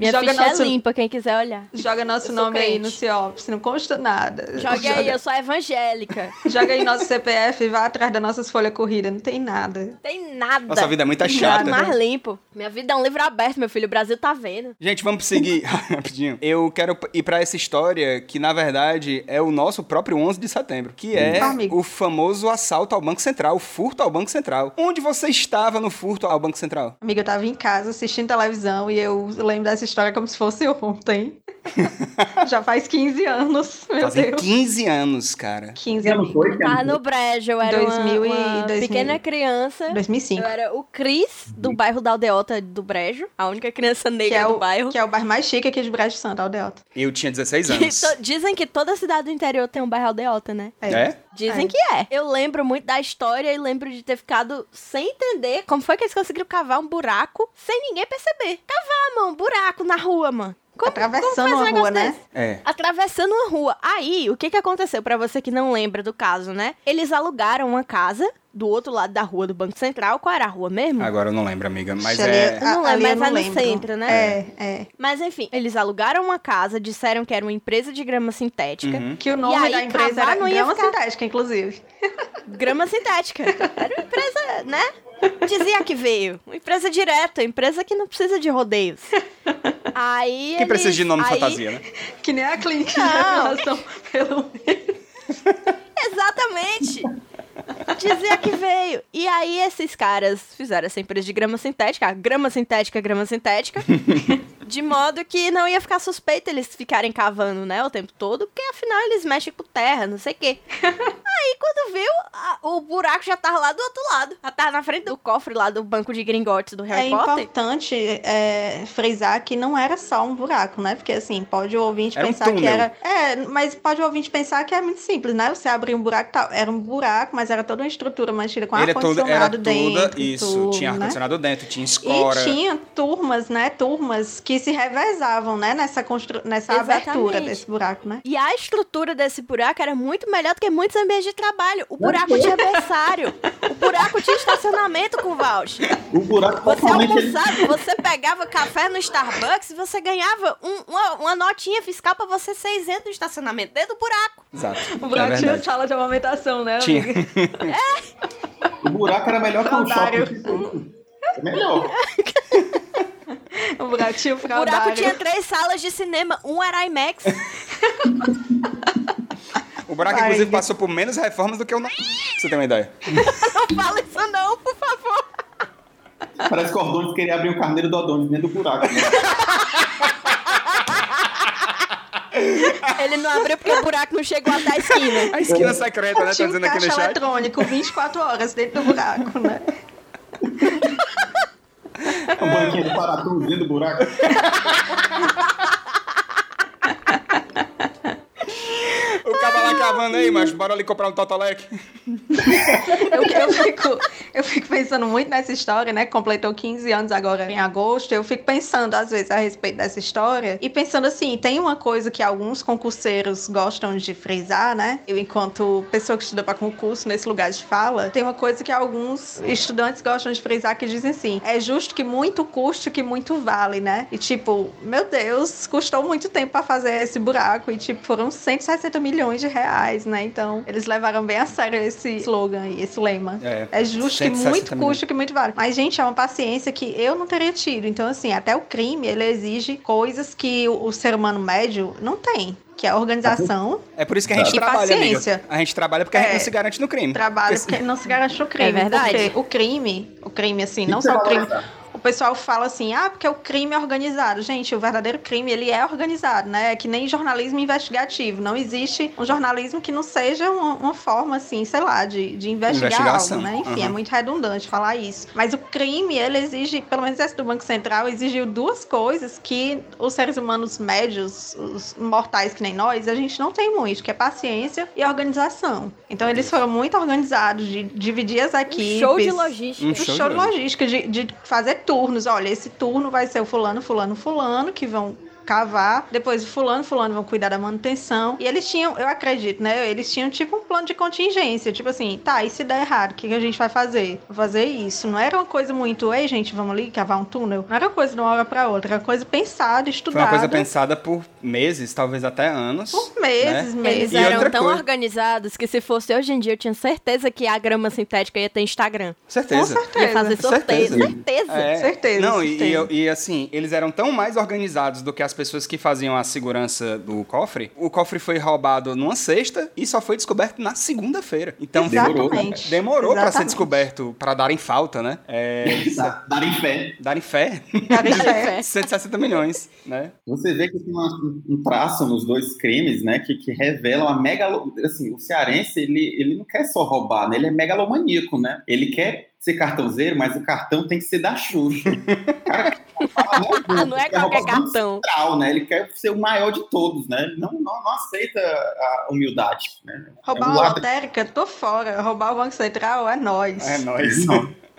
Minha Joga ficha nosso- é limpa, quem quiser olhar. Joga nosso nome aí crente. no CIOPS, não consta nada. Jogue aí, eu sou evangélica. [laughs] Joga aí nosso CPF e vá atrás das nossas folhas corridas, não tem nada. Tem nada. Nossa vida é muito Nada chata. mais limpo. Minha vida é um livro aberto, meu filho. O Brasil tá vendo. Gente, vamos seguir [laughs] rapidinho. Eu quero ir pra essa história que, na verdade, é o nosso próprio 11 de setembro, que é Amigo. o famoso assalto ao Banco Central, o furto ao Banco Central. Onde você estava no furto ao Banco Central? Amiga, eu tava em casa assistindo televisão e eu lembro dessa história como se fosse ontem. [laughs] Já faz 15 anos, meu Fazem Deus. 15 anos, cara. 15 Que ano anos. foi? Tava no brejo, eu era 2000 e- uma, uma 2000. pequena criança. 2005. Eu era o Cris, do bairro da Aldeota do Brejo. A única criança negra é, do o, bairro. que é o bairro mais chique aqui de Brejo Santo, Aldeota. Eu tinha 16 Que anos. Dizem que toda cidade do interior tem um bairro Aldeota, né? É? Dizem É. que é. Eu lembro muito da história e lembro de ter ficado sem entender como foi que eles conseguiram cavar um buraco sem ninguém perceber. Cavar, mano, um buraco na rua, mano. Como, Atravessando como faz um uma rua, né? É. Atravessando uma rua. Aí, o que que aconteceu? Pra você que não lembra do caso, né? Eles alugaram uma casa do outro lado da rua do Banco Central. Qual era a rua mesmo? Agora eu não lembro, amiga. Mas é. Eu não lembro, ali eu mas não é no lembro. centro, né? É, é. Mas enfim, eles alugaram uma casa, disseram que era uma empresa de grama sintética. Uhum. Que o nome aí, da empresa era não ia Grama ficar- Sintética, inclusive. Grama sintética. Era uma empresa, né? Dizia que veio. Uma empresa direta, empresa que não precisa de rodeios. Aí Que precisa de nome aí- fantasia, né? Que nem a clínica de Não. revelação pelo Exatamente. Dizia que veio. E aí esses caras fizeram essa empresa de grama sintética, a grama sintética, grama sintética. [laughs] De modo que não ia ficar suspeito eles ficarem cavando, né, o tempo todo, porque afinal eles mexem com terra, não sei o quê. [laughs] Aí quando viu, a- o buraco já tava lá do outro lado. Já tava na frente do cofre lá do banco de gringotes do É Harry Potter. importante é, frisar que não era só um buraco, né? Porque assim, pode o ouvinte Era um pensar que túnel. era. É, mas pode o ouvinte pensar que é muito simples, né? Você abrir um buraco e tal. Era um buraco, mas era toda uma estrutura mantida com Ele é todo, era ar-condicionado toda, dentro. isso, tudo, tinha né? ar-condicionado dentro, tinha escora. E tinha turmas, né? Turmas que se revezavam, né? Nessa, constru... nessa Exatamente. abertura desse buraco, né? E a estrutura desse buraco era muito melhor do que muitos ambientes de trabalho. O buraco tinha berçário. O buraco tinha estacionamento com voucher. O buraco Você ele- almoçava, você pegava café no Starbucks e você ganhava um- uma, uma notinha fiscal pra você ser isento do estacionamento dentro do buraco. Exato. O é buraco tinha verdade. sala de amamentação, né? Tinha. amiga? O buraco era melhor que o Fraudário. shopping. É melhor. [laughs] [laughs] O buraco tinha o O buraco tinha três salas de cinema, um era IMAX. O buraco, Vai, inclusive, passou por menos reformas do que o. Pra você ter uma ideia. [laughs] Não fala isso não, por favor. Parece que o Ordones queria abrir o carneiro do Ordones dentro do buraco. né? [laughs] Ele não abriu porque o buraco não chegou até a esquina. A esquina secreta, né? Tá Tinha um dizendo aqui no caixa chat. eletrônico 24 horas dentro do buraco, né? O banquinho do Paratum dentro do buraco. [laughs] O cavando aí, mas bora ali comprar um Totolec. [laughs] Eu, eu, fico, eu fico pensando muito nessa história, né? Completou 15 anos agora em agosto. Eu fico pensando, às vezes, a respeito dessa história. E pensando assim, tem uma coisa que alguns concurseiros gostam de frisar, né? Eu, enquanto pessoa que estuda para concurso nesse lugar de fala, tem uma coisa que alguns estudantes gostam de frisar que dizem assim: é justo que muito custe que muito vale, né? E tipo, meu Deus, custou muito tempo para fazer esse buraco. E tipo, foram 160 milhões de reais, né? Então, eles levaram bem a sério esse slogan e esse lema. É. É justo que 160 muito custa, que muito vale. Mas, gente, é uma paciência que eu não teria tido. Então, assim, até o crime, ele exige coisas que o, o ser humano médio não tem. Que é a organização, É por isso que a gente E trabalha, amiga. paciência. A gente trabalha porque a gente É. não se garante no crime. trabalho, Porque- porque não se garante o crime. É verdade. Porque o crime, o crime, assim, não só o crime... valorizar? O pessoal fala assim, ah, porque o crime é organizado. Gente, o verdadeiro crime, ele é organizado, né? É que nem jornalismo investigativo. Não existe um jornalismo que não seja uma, uma forma, assim, sei lá, de, de investigar Investigação, algo, né? Enfim, é uhum. muito redundante falar isso. Mas o crime, ele exige, pelo menos esse do Banco Central, exigiu duas coisas que os seres humanos médios, os mortais que nem nós, a gente não tem muito, que é paciência e organização. Então, eles foram muito organizados de dividir as equipes. Show de logística. Um Um show show, de de logística, de, de fazer turnos. Olha, esse turno vai ser o fulano, fulano, fulano, que vão cavar. Depois o fulano, fulano vão cuidar da manutenção. E eles tinham, eu acredito, né? Eles tinham tipo um plano de contingência. Tipo assim, tá, e se der errado, o que, que a gente vai fazer? Vou fazer isso. Não era uma coisa muito, ei, gente, vamos ali cavar um túnel. Não era uma coisa de uma hora pra outra. Era uma coisa pensada, Foi estudada. uma coisa pensada por meses, talvez até anos. Por meses, né? Eles meses. E eram tão coisa- organizados que se fosse hoje em dia, eu tinha certeza que a grama sintética ia ter Instagram. Com Certeza. certeza. Ia fazer sorteio, Certeza. certeza. É, Certeza, Não, e- certeza. E, e, assim, eles eram tão mais organizados do que as pessoas que faziam a segurança do cofre. O cofre foi roubado numa sexta e só foi descoberto na segunda-feira. Então Demorou. Exatamente. demorou pra ser descoberto, pra darem falta, né? É, Darem fé. darem fé. Cara, isso é- 160 milhões, né? Você vê que tem uma- um traço nos dois crimes, né, que, que revelam a megalo... Assim, o cearense, ele, ele não quer só roubar, né, ele é megalomaníaco, né? Ele quer ser cartãozeiro, mas o cartão tem que ser da Xuxa. [laughs] Cara fala, Não é roubar qualquer cartão. Central, né? Ele quer ser o maior de todos, né? Ele não, não, não aceita a humildade, né? Roubar É um lado- lotérica, tô fora. Roubar o Banco Central é nós. É nóis. [laughs]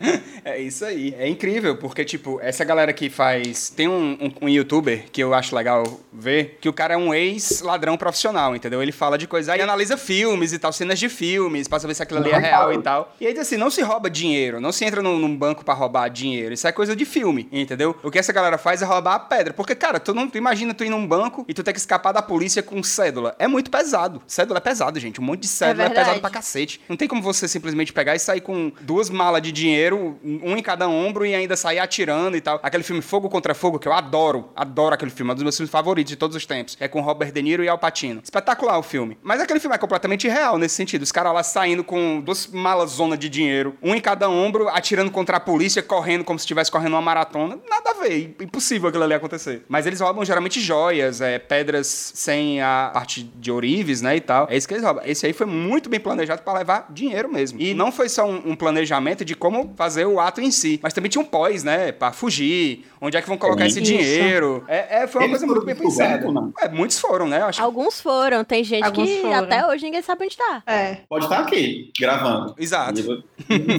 [laughs] É isso aí. É incrível, porque, tipo, essa galera que faz. Tem um, um, um youtuber que eu acho legal ver, que o cara é um ex-ladrão profissional, entendeu? Ele fala de coisa. Aí analisa filmes e tal, cenas de filmes, pra saber se aquilo ali é real e tal. E aí, assim, não se rouba dinheiro, não se entra num, num banco pra roubar dinheiro. Isso é coisa de filme, entendeu? O que essa galera faz é roubar a pedra. Porque, cara, tu não tu imagina tu ir num banco e tu ter que escapar da polícia com cédula. É muito pesado. Cédula é pesado, gente. Um monte de cédula é, verdade. pesado pra cacete. Não tem como você simplesmente pegar e sair com duas malas de dinheiro um em cada ombro e ainda sair atirando e tal. Aquele filme Fogo contra Fogo, que eu adoro, adoro aquele filme, é um dos meus filmes favoritos de todos os tempos. É com Robert De Niro e Al Pacino. Espetacular o filme. Mas aquele filme é completamente real nesse sentido. Os caras lá saindo com duas malas zona de dinheiro, um em cada ombro, atirando contra a polícia, correndo como se estivesse correndo uma maratona. Nada a ver, impossível aquilo ali acontecer. Mas eles roubam geralmente joias, é, pedras sem a parte de ourives, né, e tal. É isso que eles roubam. Esse aí foi muito bem planejado para levar dinheiro mesmo. E não foi só um, um, planejamento de como fazer o ato em si, mas também tinha um pós, né, para fugir, onde é que vão colocar é esse dinheiro. É, é, foi uma Eles coisa muito bem pensada. É, muitos foram, né? Acho... Alguns foram, tem gente Alguns que foram. até hoje ninguém sabe onde tá. É. Pode estar aqui, gravando. Exato.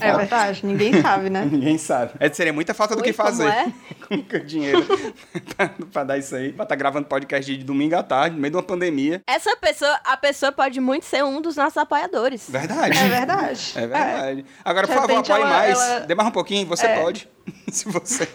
É verdade, ninguém sabe, né? [laughs] Ninguém sabe. É, seria muita falta do Oi, que fazer. [laughs] é? Com dinheiro [laughs] pra, pra dar isso aí. Pra estar gravando podcast de domingo à tarde, no meio de uma pandemia. Essa pessoa, a pessoa pode muito ser um dos nossos apoiadores. Verdade. É verdade. É verdade. Agora, De por favor, apoie ela- mais. ela- Dê mais um pouquinho, você É. pode. [laughs] Se você.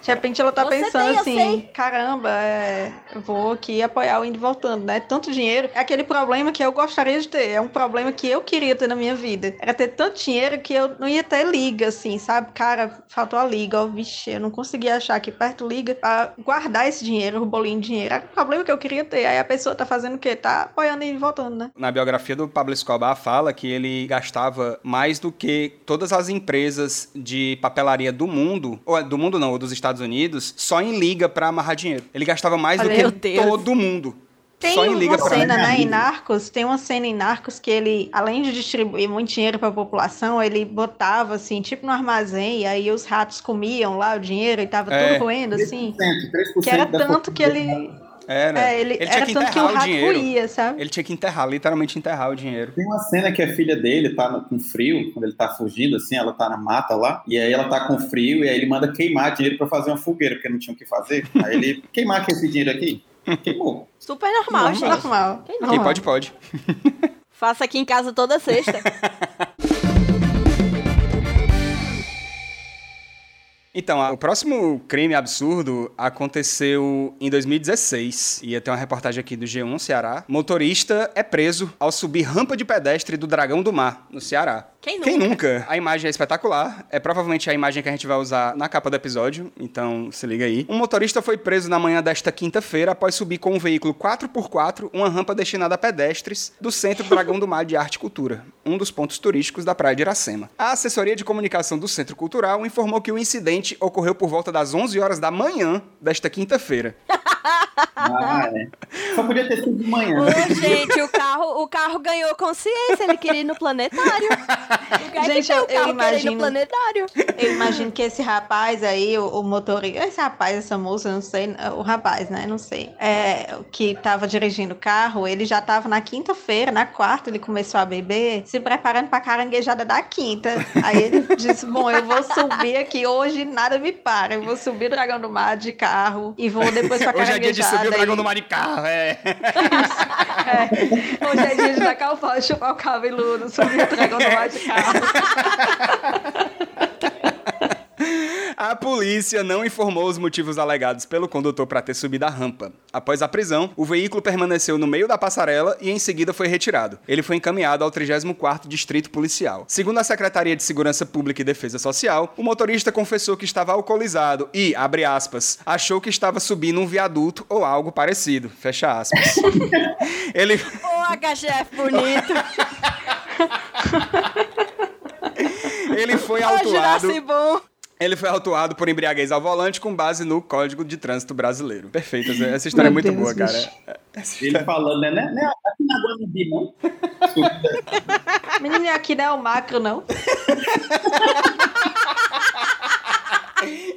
De repente ela tá Você pensando tem, assim, caramba, é, eu vou aqui apoiar o Indo Voltando, né? Tanto dinheiro. É aquele problema que eu gostaria de ter. É um problema que eu queria ter na minha vida. Era ter tanto dinheiro que eu não ia ter liga, assim, sabe? Cara, faltou a liga, ó, vixe, eu não conseguia achar aqui perto liga pra guardar esse dinheiro, o bolinho de dinheiro. Era o problema que eu queria ter. Aí a pessoa tá fazendo o quê? Tá apoiando e voltando, né? Na biografia do Pablo Escobar fala que ele gastava mais do que todas as empresas de papelaria do mundo, ou é, do mundo não, ou dos Estados Unidos, só em liga pra amarrar dinheiro. Ele gastava mais do que Deus. todo mundo. Tem Só em liga uma pra cena, né, em. Narcos, tem uma cena em Narcos que ele, além de distribuir muito dinheiro pra população, ele botava, assim, tipo no armazém, e aí os ratos comiam lá o dinheiro e tava É. tudo roendo, assim. 3%, 3% Que era tanto que ele... Era. É, ele, tinha era que tanto que o enterrar o rato dinheiro. ia, sabe? Ele tinha que enterrar, literalmente enterrar o dinheiro. Tem uma cena que a filha dele tá no- com frio, quando ele tá fugindo, assim, ela tá na mata lá, e aí ela tá com frio, e aí ele manda queimar dinheiro pra fazer uma fogueira, porque não tinha o que fazer. Aí ele, [laughs] queimar esse dinheiro aqui? Queimou. Super normal, Normal. gente. Normal. Quem Quem normal. pode, pode. Faça aqui em casa toda sexta. [laughs] Então, o próximo crime absurdo aconteceu em 2016. Ia ter uma reportagem aqui do G1 Ceará. Motorista é preso ao subir rampa de pedestre do Dragão do Mar, no Ceará. Quem Quem nunca? nunca? A imagem é espetacular. É provavelmente a imagem que a gente vai usar na capa do episódio. Então, se liga aí. Um motorista foi preso na manhã desta quinta-feira após subir com um veículo 4x4 uma rampa destinada a pedestres do Centro Dragão do Mar de Arte e Cultura, um dos pontos turísticos da Praia de Iracema. A assessoria de comunicação do Centro Cultural informou que o incidente ocorreu por volta das 11 horas da manhã desta quinta-feira. [laughs] Ah, é. Só podia ter sido de manhã. Ô, gente, o carro, o carro ganhou consciência, ele queria ir no planetário. [laughs] Gente, que tem eu- o carro eu imagino- no planetário. Eu imagino que esse rapaz aí, o, o motorista, esse rapaz, essa moça, não sei, o rapaz, né, não sei, é, que tava dirigindo o carro, ele já tava na quinta-feira, na quarta ele começou a beber, se preparando pra caranguejada da quinta. Aí ele disse, bom, eu vou subir aqui, hoje nada me para, eu vou subir o Dragão do Mar de carro e vou depois pra Hoje é dia de subir o caranguejada Dragão e- do Mar de carro, é. É, hoje é dia de tacar o pau, chupar o cabeludo, subir o Dragão do Mar de carro. [laughs] A polícia não informou os motivos alegados pelo condutor para ter subido a rampa. Após a prisão, o veículo permaneceu no meio da passarela e em seguida foi retirado. Ele foi encaminhado ao 34º Distrito Policial. Segundo a Secretaria de Segurança Pública e Defesa Social, o motorista confessou que estava alcoolizado e, abre aspas, achou que estava subindo um viaduto ou algo parecido. Fecha aspas. [laughs] Ele Ô, HGF bonito. [laughs] ele foi autuado. Ele foi autuado por embriaguez ao volante com base no Código de Trânsito Brasileiro. Perfeito, essa- essa história é muito Deus, boa, bicho. cara. Essa Ele história- falando, né? né, né aqui na Guanabí, não. Menino, aqui não é o macro, não. [laughs]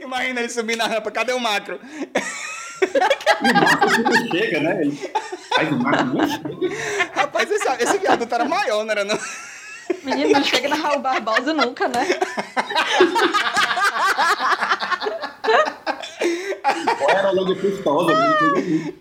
Imagina ele subir na rampa, cadê o macro? O Marcos não chega, né? Ele faz o Marcos não chega. Rapaz, esse, esse viaduto era maior, não era não? Menino, não chega na Raul Barbosa nunca, né? Ou era logo custosa, né?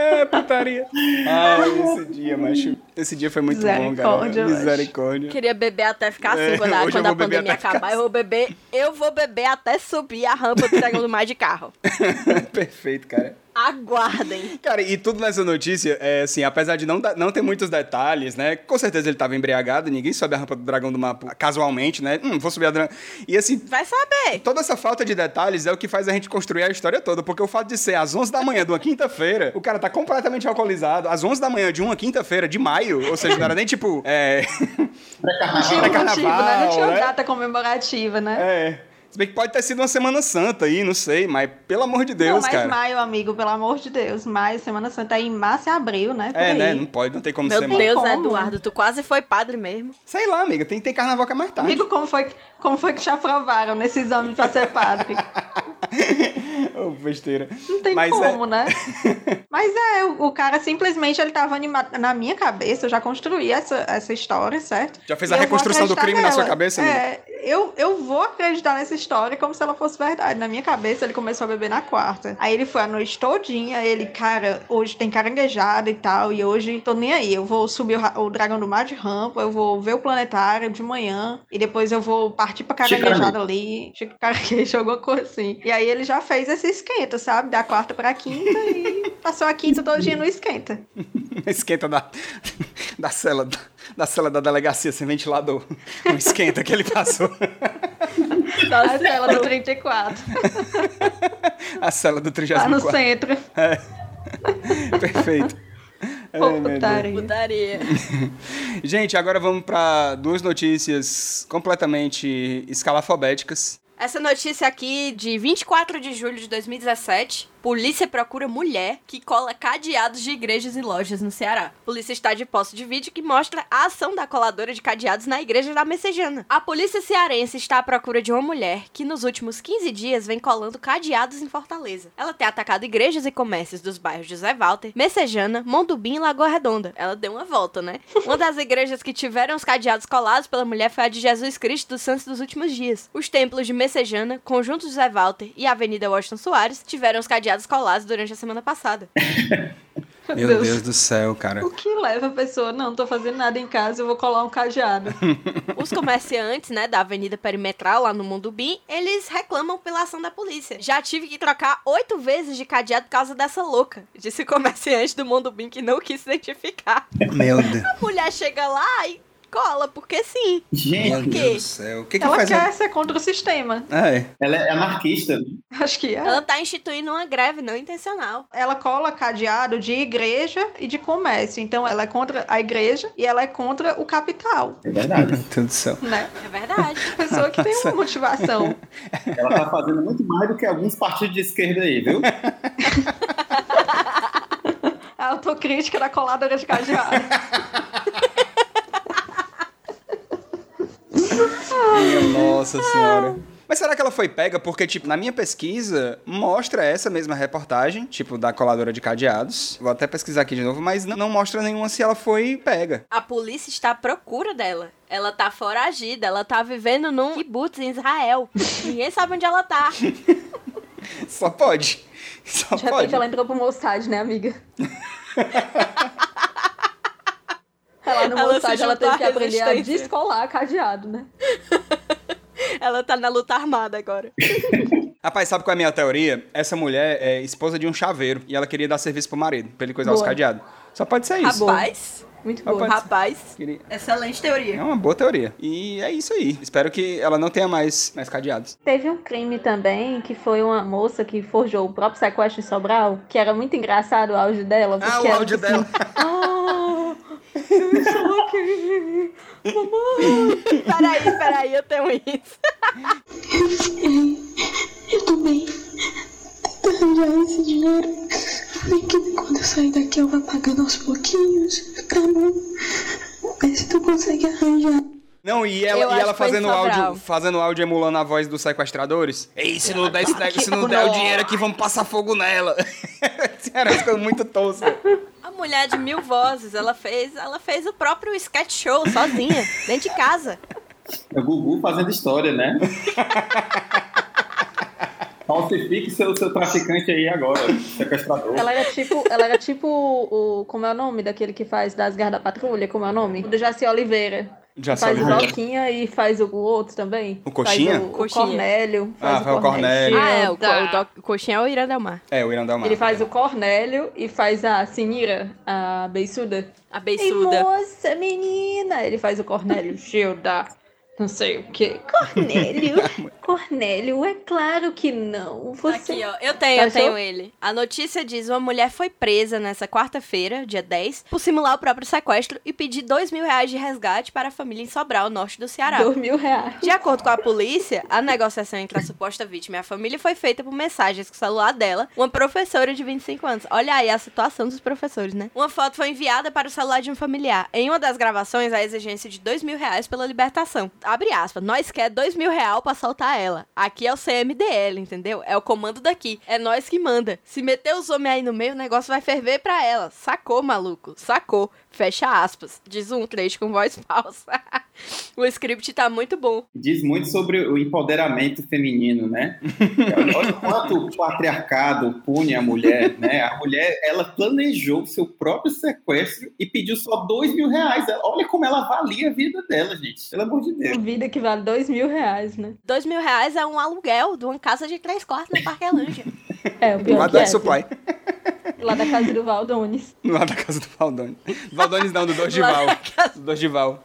É, putaria. [laughs] Ai, esse dia, macho. Esse dia foi muito bom, cara. Misericórdia. Queria beber até ficar assim, É, quando a, quando a pandemia acabar, eu vou beber. Eu vou beber até subir a rampa do Dragão do Mar de carro. [laughs] Perfeito, cara. Aguardem. [laughs] Cara, e tudo nessa notícia, é assim, apesar de não, da- não ter muitos detalhes, né? Com certeza ele tava embriagado, ninguém sobe a rampa do dragão do mapa casualmente, né? Hum, vou subir a dragão. E assim, Vai saber. toda essa falta de detalhes é o que faz a gente construir a história toda, porque o fato de ser às 11 da manhã de uma quinta-feira, o cara tá completamente alcoolizado, às 11 da manhã de uma quinta-feira de maio, ou seja, não era nem tipo, é... Não tinha Era motivo, né? Não carnaval, tinha né? data comemorativa, né? é... Se bem que pode ter sido uma Semana Santa aí, não sei, mas pelo amor de Deus, não, mas cara. maio, amigo, pelo amor de Deus. Maio, Semana Santa é em março e abril, né? Por É, aí. né? Não pode, não tem como Meu ser mais. Deus, como. Eduardo, tu quase foi padre mesmo. Sei lá, amiga, tem, tem carnaval que é mais tarde. Amigo, como foi, como foi que te aprovaram nesse exame pra ser padre? [laughs] Ô, besteira. Não tem Mas como, é- né? [laughs] Mas é, o, o cara simplesmente ele tava animado. Na minha cabeça, eu já construí essa, essa história, certo? Já fez E a reconstrução do crime na sua nela. cabeça, amiga? É, eu, eu vou acreditar nessa história como se ela fosse verdade. Na minha cabeça, ele começou a beber na quarta. Aí ele foi a noite todinha, ele, cara, hoje tem caranguejada e tal, e hoje tô nem aí. Eu vou subir o, o dragão do mar de rampa, eu vou ver o planetário de manhã, e depois eu vou partir pra caranguejada ali, Chico caranguejo, [laughs] alguma coisa assim. E aí ele já fez esse esquenta, sabe? Da quarta pra quinta e [laughs] passou a quinta todinha no esquenta. [laughs] Esquenta da, da cela da cela da delegacia sem ventilador. O esquenta que ele passou. [laughs] A cela do 34, A cela do lá 34. no centro. Perfeito. Meu Deus. Putaria. Putaria. Gente, agora vamos para duas notícias completamente escalafobéticas. Essa notícia aqui de 24 de julho de 2017. Polícia procura mulher que cola cadeados de igrejas e lojas no Ceará. Polícia está de posse de vídeo que mostra a ação da coladora de cadeados na igreja da Messejana. A polícia cearense está à procura de uma mulher que nos últimos 15 dias vem colando cadeados em Fortaleza. Ela tem atacado igrejas e comércios dos bairros de Zé Walter, Messejana, Mondubim e Lagoa Redonda. Ela deu uma volta, né? [laughs] Uma das igrejas que tiveram os cadeados colados pela mulher foi a de Jesus Cristo dos Santos dos Últimos Dias. Os templos de Messejana, Conjunto de Zé Walter e Avenida Washington Soares tiveram os cadeados colados durante a semana passada. [laughs] Meu Deus. Deus do céu, cara. O que leva a pessoa, não, tô fazendo nada em casa, eu vou colar um cadeado. [laughs] Os comerciantes, né, da Avenida Perimetral, lá no Mondubim, eles reclamam pela ação da polícia. Já tive que trocar oito vezes de cadeado por causa dessa louca, disse o comerciante do Mondubim que não quis se identificar. Meu Deus. A mulher chega lá e cola, porque sim. Gente, quê? Deus do céu. O que que Ela faz? quer ser contra o sistema. É. ela é anarquista. né? Acho que é. Ela tá instituindo uma greve não intencional. Ela cola cadeado de igreja e de comércio. Então ela é contra a igreja e ela é contra o capital, É verdade. [laughs] Meu Deus do céu. né? É verdade. [laughs] Pessoa que tem uma motivação. Ela tá fazendo muito mais do que alguns partidos de esquerda aí, viu? [laughs] A autocrítica da coladora de cadeado. Nossa senhora. Mas será que ela foi pega? Porque, tipo, na minha pesquisa, mostra essa mesma reportagem, tipo, da coladora de cadeados. Vou até pesquisar aqui de novo, mas não, não mostra nenhuma se ela foi pega. A polícia está à procura dela. Ela tá foragida, ela tá vivendo num kibutz em Israel. Ninguém sabe onde ela tá. [laughs] Só pode. Só De repente pode. ela entrou pro Mossad, né, amiga? [laughs] Ela no Ela se ela teve que aprender a descolar cadeado, né? [laughs] Ela tá na luta armada agora. [laughs] Rapaz, sabe qual é a minha teoria? Essa mulher é esposa de um chaveiro e ela queria dar serviço pro marido, pra ele coisar os Boa. cadeados. Só pode ser isso. Rapaz, Muito Rapaz. boa. rapaz. Queria- Excelente teoria. É uma boa teoria. E é isso aí. Espero que ela não tenha mais, mais cadeados. Teve um crime também, que foi uma moça que forjou o próprio sequestro em Sobral, que era muito engraçado o áudio dela. Ah, o áudio assim, dela. Ah, eu estou aqui. Peraí, peraí, eu tenho isso. Eu tô bem. Arranjar esse dinheiro. Nem que quando eu sair daqui eu vá pagando aos pouquinhos. Tá bom? Mas se tu consegue arranjar. Não, e ela, Eu e ela fazendo áudio, fazendo áudio emulando a voz dos sequestradores. Ei, se não der, esse se não der o dinheiro aqui, vamos passar fogo nela. [laughs] Era ficando muito tosca. A mulher de mil vozes, ela fez, ela fez o próprio sketch show sozinha, dentro de casa. É o Gugu fazendo história, né? [laughs] Falsifique seu, seu traficante aí agora, sequestrador. Ela era tipo, ela era tipo o, como é o nome daquele que faz das garras da patrulha, como é o nome? O do Jaci Oliveira. Já Faz sabe o é. Valquinha e faz o outro também. O Coxinha? Faz o, o Coxinha. Cornélio. Ah, Faz faz o Cornélio. Ah, é, o, Tá. o, o coxinha é o Irandelmar. É, o Irandão Ele faz o Cornélio e faz a Sinira, a beiçuda. A Ei, beiçuda. moça, menina! Ele faz o Cornélio, [laughs] Gilda. Não sei o quê. Cornélio? [laughs] Cornélio, é claro que não. Você. Aqui, ó. Eu tenho, eu Achou? tenho ele. A notícia diz: uma mulher foi presa nessa quarta-feira, dia 10, por simular o próprio sequestro e pedir dois mil reais de resgate para a família em Sobral, norte do Ceará. Dois mil reais. De acordo com a polícia, a negociação entre a suposta vítima e a família foi feita por mensagens com o celular dela, uma professora de 25 anos. Olha aí a situação dos professores, né? Uma foto foi enviada para o celular de um familiar. Em uma das gravações, a exigência de dois mil reais pela libertação. Abre aspas, nós quer dois mil reais pra soltar ela. Aqui é o CMDL, entendeu? É o comando daqui. É nós que manda. Se meter os homens aí no meio, o negócio vai ferver pra ela. Sacou, maluco? Sacou. Fecha aspas. Diz um trecho com voz [laughs] falsa. O script tá muito bom. Diz muito sobre o empoderamento feminino, né? [laughs] Olha quanto o patriarcado pune a mulher, né? A mulher, ela planejou seu próprio sequestro e pediu só dois mil reais. Olha como ela avalia a vida dela, gente. Pelo amor de Deus. Uma vida que vale dois mil reais, né? Dois mil reais é um aluguel de uma casa de três quartos na Parquelândia. É, o pior Lá que da é, Supply. Lá da casa do Valdones. Lá da casa do Valdones. Do Valdones não, do Dorgival. Do Dorgival.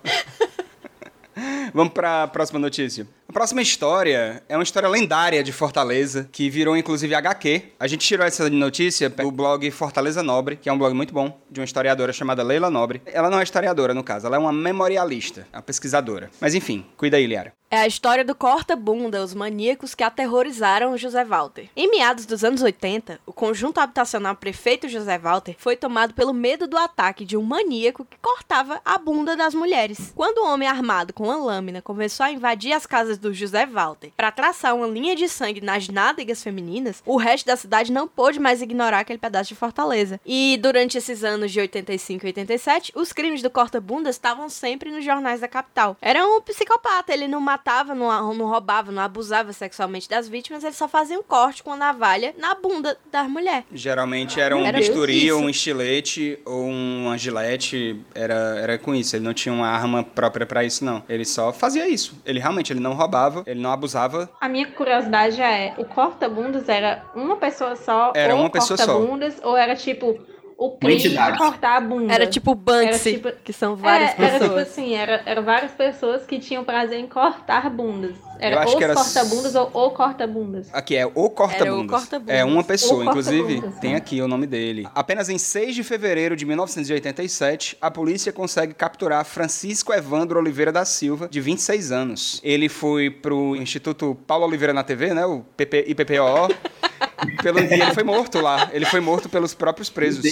Vamos pra próxima notícia. A próxima história é uma história lendária de Fortaleza, que virou inclusive HQ. A gente tirou essa notícia do blog Fortaleza Nobre, que é um blog muito bom, de uma historiadora chamada Leila Nobre. Ela não é historiadora, no caso, ela é uma memorialista, uma pesquisadora. Mas enfim, cuida aí, Liara. É a história do corta-bunda, os maníacos que aterrorizaram o José Walter. Em meados dos anos 80, o conjunto habitacional Prefeito José Walter foi tomado pelo medo do ataque de um maníaco que cortava a bunda das mulheres. Quando o homem armado com uma lâmina começou a invadir as casas do José Walter para traçar uma linha de sangue nas nádegas femininas, o resto da cidade não pôde mais ignorar aquele pedaço de Fortaleza. E durante esses anos de 85 e 87, os crimes do corta-bundas estavam sempre nos jornais da capital. Era um psicopata, ele não matava, não, não roubava, não abusava sexualmente das vítimas, ele só fazia um corte com a navalha na bunda da mulher. Geralmente era um Era bisturi, ou um estilete, ou uma gilete. Era, era com isso. Ele não tinha uma arma própria pra isso, não. Ele só fazia isso. Ele realmente ele não roubava, ele não abusava. A minha curiosidade é, o corta-bundas era uma pessoa só? Era ou uma pessoa só. corta-bundas, Ou era tipo o crime de cortar a bunda? Era tipo Banksy, Era tipo- que são várias é, Era tipo pessoas. assim, era, era várias pessoas que tinham prazer em cortar bundas. Era ou era corta-bundas ou o corta-bundas. Aqui é o corta-bundas. corta-bundas. É uma pessoa, O inclusive tem aqui o nome dele. Apenas em 6 de fevereiro de 1987, a polícia consegue capturar Francisco Evandro Oliveira da Silva, de 26 anos. Ele foi pro Instituto Paulo Oliveira na TV, né, o PP, IPPOO. [laughs] Pelo, e ele foi morto lá. Ele foi morto pelos próprios presos.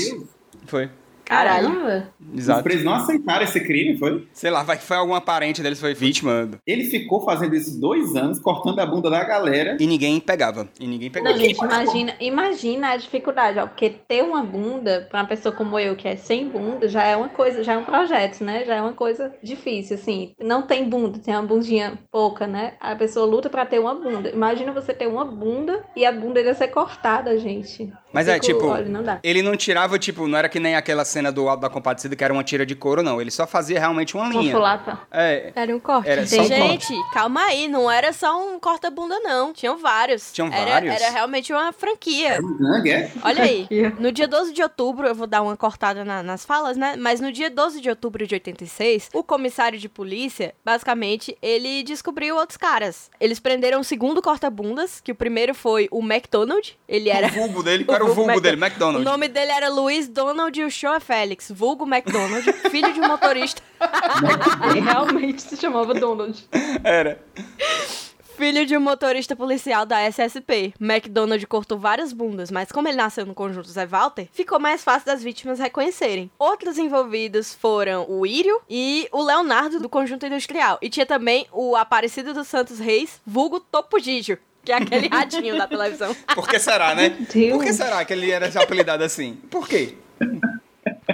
Foi. Caralho. Caramba. Os Exato. presos não aceitaram esse crime, foi? Sei lá, vai que foi alguma parente deles foi vítima Ele ficou fazendo isso dois anos, cortando a bunda da galera. e ninguém pegava. E ninguém Não, pegava. gente, imagina, imagina a dificuldade, ó, porque ter uma bunda pra uma pessoa como eu, que é sem bunda, já é uma coisa, já é um projeto, né? Já é uma coisa difícil, assim. Não tem bunda, tem uma bundinha pouca, né? A pessoa luta pra ter uma bunda. Imagina você ter uma bunda e a bunda ia ser cortada, gente. Mas é, tipo, Olha, não dá. Ele não tirava, tipo, não era que nem aquela cena do Alto da Compadecida que era uma tira de couro, não. Ele só fazia realmente uma Uma linha. fulapa. É, Era um corte. Era só um Gente, calma aí, não era só um corta-bunda, não. Tinham vários. Tinham Era- vários? Era realmente uma franquia. Um gangue, é? Olha aí, no dia 12 de outubro, eu vou dar uma cortada na- nas falas, né? Mas no dia 12 de outubro de 86, o comissário de polícia, basicamente, ele descobriu outros caras. Eles prenderam o segundo corta-bundas, que o primeiro foi o McDonald. Ele era. o vulgo dele, qual [laughs] era o vulgo vulgo dele? O McDonald's. nome dele era Luiz Donald Uchoa Félix, vulgo McDonald, [laughs] filho de um motorista. Ele realmente se chamava Donald. Era. Filho de um motorista policial da SSP. McDonald cortou várias bundas, mas como ele nasceu no conjunto Zé Walter, ficou mais fácil das vítimas reconhecerem. Outros envolvidos foram o Írio e o Leonardo do conjunto industrial. E tinha também o Aparecido dos Santos Reis, vulgo Topo Gigio, que é aquele radinho da televisão. Por que será, né? Deus. Por que será que ele era apelidado assim? Por quê?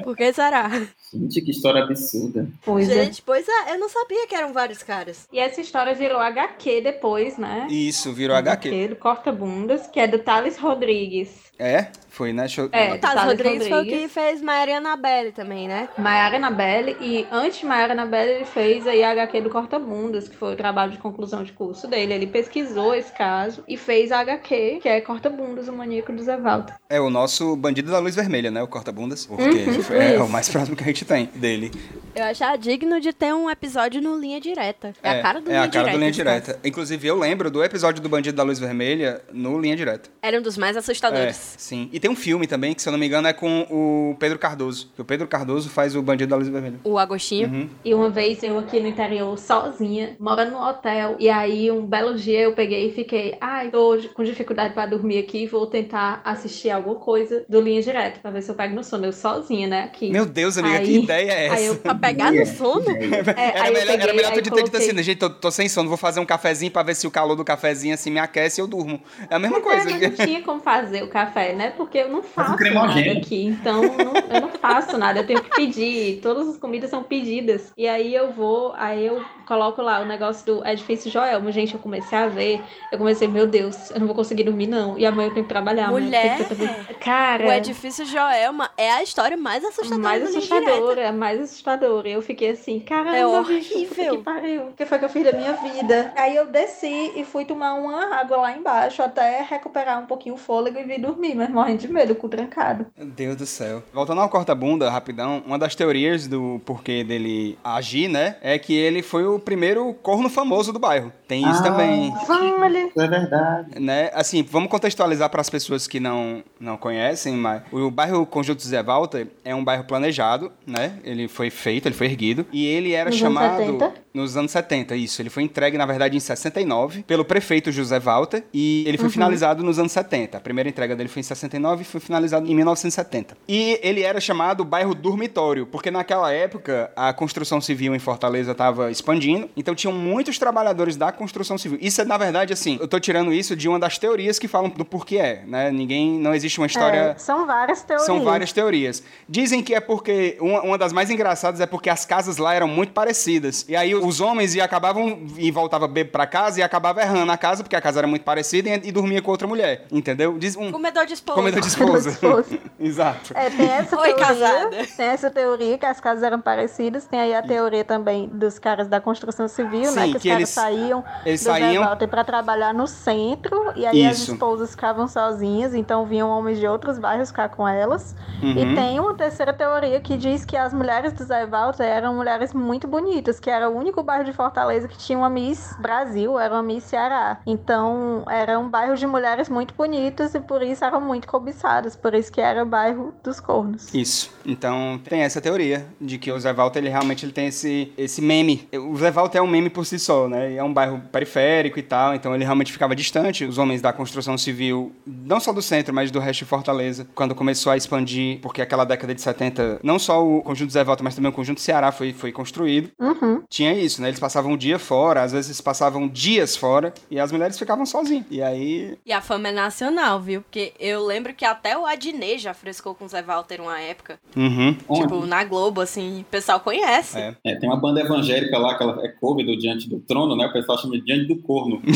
Por que será? Gente, que história absurda. Pois é. Gente, pois é, eu não sabia que eram vários caras. E essa história virou HQ depois, né? Isso, virou HQ. do Corta Bundas, que é do Thales Rodrigues. É? Foi, né? Eu... É. O Taz Thales Rodrigues foi o que Rodrigues. fez Maria Annabelle também, né? Maiara Anabelle, e antes de Maiara Anabelle, ele fez aí a HQ do Corta Bundas, que foi o trabalho de conclusão de curso dele. Ele pesquisou esse caso e fez a HQ, que é Corta Bundas, o maníaco do Zé Walter. É o nosso bandido da luz vermelha, né? O corta-bundas. Porque Uhum, é isso. o mais próximo que a gente tem dele. Eu achava digno de ter um episódio no Linha Direta. É, a cara do é Linha a cara Direta. do Linha caso. Direta. Inclusive, eu lembro do episódio do Bandido da Luz Vermelha no Linha Direta. Era um dos mais É, assustadores. sim. E tem um filme também, que se eu não me engano é com o Pedro Cardoso. Que o Pedro Cardoso faz o Bandido da Luz Vermelha. O Agostinho. Uhum. E uma vez eu aqui no interior, sozinha, morando no hotel, e aí um belo dia eu peguei e fiquei, ai, tô com dificuldade pra dormir aqui, vou tentar assistir alguma coisa do Linha Direta, pra ver se eu pego no sono. Eu sozinha, né, aqui. Meu Deus, amiga, Aí- que ideia é essa? Aí eu Pra pegar no sono? É, Era eu melhor, peguei, era melhor tu ter dito assim, gente, tô, tô sem sono, vou fazer um cafezinho pra ver se o calor do cafezinho assim me aquece e eu durmo. É a mesma Pois coisa. É, mas não tinha como fazer o café, né? Porque eu não faço cremogêneo. nada aqui. Então, não- eu não faço nada. Eu tenho que pedir. Todas as comidas são pedidas. E aí eu vou, aí eu coloco lá o negócio do Edifício Joelma. Gente, eu comecei a ver. Eu comecei, meu Deus, eu não vou conseguir dormir, não. E amanhã eu tenho que trabalhar. eu que Mulher. fazer- Cara. O edifício Joelma é a história mais assustadora mais assustadora, mais assustadora. E eu fiquei assim, caramba, É horrível. que pariu. O que foi que eu fiz da minha vida? Aí eu desci e fui tomar uma água lá embaixo até recuperar um pouquinho o fôlego e vir dormir, mas morrendo de medo, o cu trancado. Meu Deus do céu. Voltando ao corta-bunda, rapidão, uma das teorias do porquê dele agir, né, é que ele foi o primeiro corno famoso do bairro. Tem isso Ah. também. Vale. É verdade. Né? Assim, vamos contextualizar para as pessoas que não, não conhecem, mas o bairro Conjunto Zé Walter é um bairro planejado, né? Ele foi feito, ele foi erguido e ele era Nos anos chamado 70? nos anos 70, isso. Ele foi entregue na verdade em 69 pelo prefeito José Walter e ele foi Uhum. finalizado nos anos 70. A primeira entrega dele foi em 69 e foi finalizado em 1970. E ele era chamado bairro dormitório, porque naquela época a construção civil em Fortaleza estava expandindo, então tinham muitos trabalhadores da construção civil. Isso é na verdade assim, eu tô tirando isso de uma das teorias que falam do porquê é, né? Ninguém, não existe uma história É, são várias teorias. são várias teorias. Dizem que é porque. Uma, uma das mais engraçadas é porque as casas lá eram muito parecidas. E aí os homens e acabavam e voltava bebo pra casa e acabava errando a casa, porque a casa era muito parecida e, e dormia com outra mulher. Entendeu? Diz um. Comedor de esposa. Comedor de esposa. Comedor de esposa. [laughs] Exato. É, tem essa Oi, teoria. casada. Tem essa teoria que as casas eram parecidas. Tem aí a teoria também dos caras da construção civil, né? Sim, Que os que caras eles- saíam eles do saíam- pra trabalhar no centro. E aí as Isso. esposas ficavam sozinhas. Então vinham homens de outros bairros ficar com elas. Uhum. E tem uma terceira teoria que diz que as mulheres do Zé Walter eram mulheres muito bonitas, que era o único bairro de Fortaleza que tinha uma Miss Brasil, era uma Miss Ceará. Então era um bairro de mulheres muito bonitas e por isso eram muito cobiçadas, por isso que era o bairro dos cornos. Isso. Então tem essa teoria de que o Zé Walter ele realmente ele tem esse, esse meme. O Zé Walter é um meme por si só, né? É um bairro periférico e tal, então ele realmente ficava distante. Os homens da construção civil, não só do centro, mas do resto de Fortaleza, quando começou a expandir, porque aquela década de 70, não só o conjunto Zé Walter, mas também o conjunto Ceará foi, foi construído. Uhum. Tinha isso, né? Eles passavam um dia fora, às vezes passavam dias fora, e as mulheres ficavam sozinhas. E aí E a fama é nacional, viu? Porque eu lembro que até o Adnê já frescou com o Zé Walter uma época. Uhum. Tipo, na Globo, assim, o pessoal conhece. É. É, tem uma banda evangélica lá, que ela é cover do Diante do Trono, né? O pessoal chama de Diante do Corno. [laughs]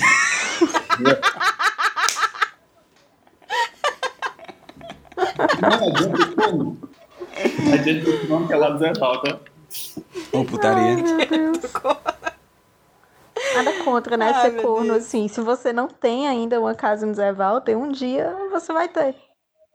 Não, é Diante do Corno. É Diante do Trono, que é lá do Zé Walter. Ô, putaria. [laughs] Nada contra, né? Ai, ser corno, Deus. assim. Se você não tem ainda uma casa no Zé Walter, um dia você vai ter.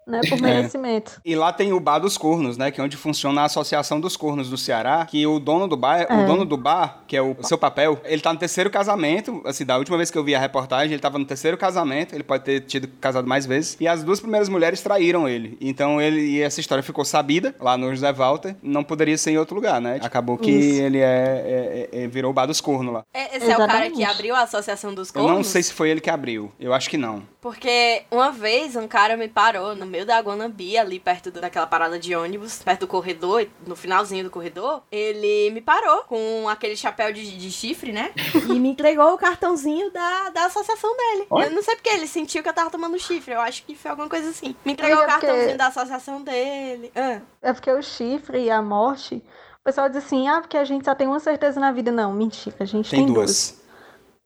Né? Por É. merecimento. E lá tem o Bar dos Cornos, né? Que é onde funciona a Associação dos Cornos do Ceará. Que o dono do bar, o É. dono do bar, que é o, o seu papel, ele tá no terceiro casamento. Assim, da última vez que eu vi a reportagem, ele tava no terceiro casamento. Ele pode ter tido casado mais vezes. E as duas primeiras mulheres traíram ele. Então ele e essa história ficou sabida lá no José Walter. Não poderia ser em outro lugar, né? Acabou que Isso. ele é, é- é- virou o Bar dos Cornos lá. É, Esse é o cara Exatamente. que abriu a Associação dos Eu Cornos? não sei se foi ele que abriu. Eu acho que não. Porque uma vez um cara me parou no meio da Guanambi, ali perto daquela parada de ônibus, perto do corredor, no finalzinho do corredor. Ele me parou com aquele chapéu de, de chifre, né? E me entregou o cartãozinho da, da associação dele. Oi? Eu não sei porque ele sentiu que eu tava tomando chifre. Eu acho que foi alguma coisa assim. Me entregou o Amiga, porque- cartãozinho da associação dele. Ah. É porque o chifre e a morte. O pessoal diz assim, ah, porque a gente só tem uma certeza na vida. Não, mentira, a gente Tem tem, duas.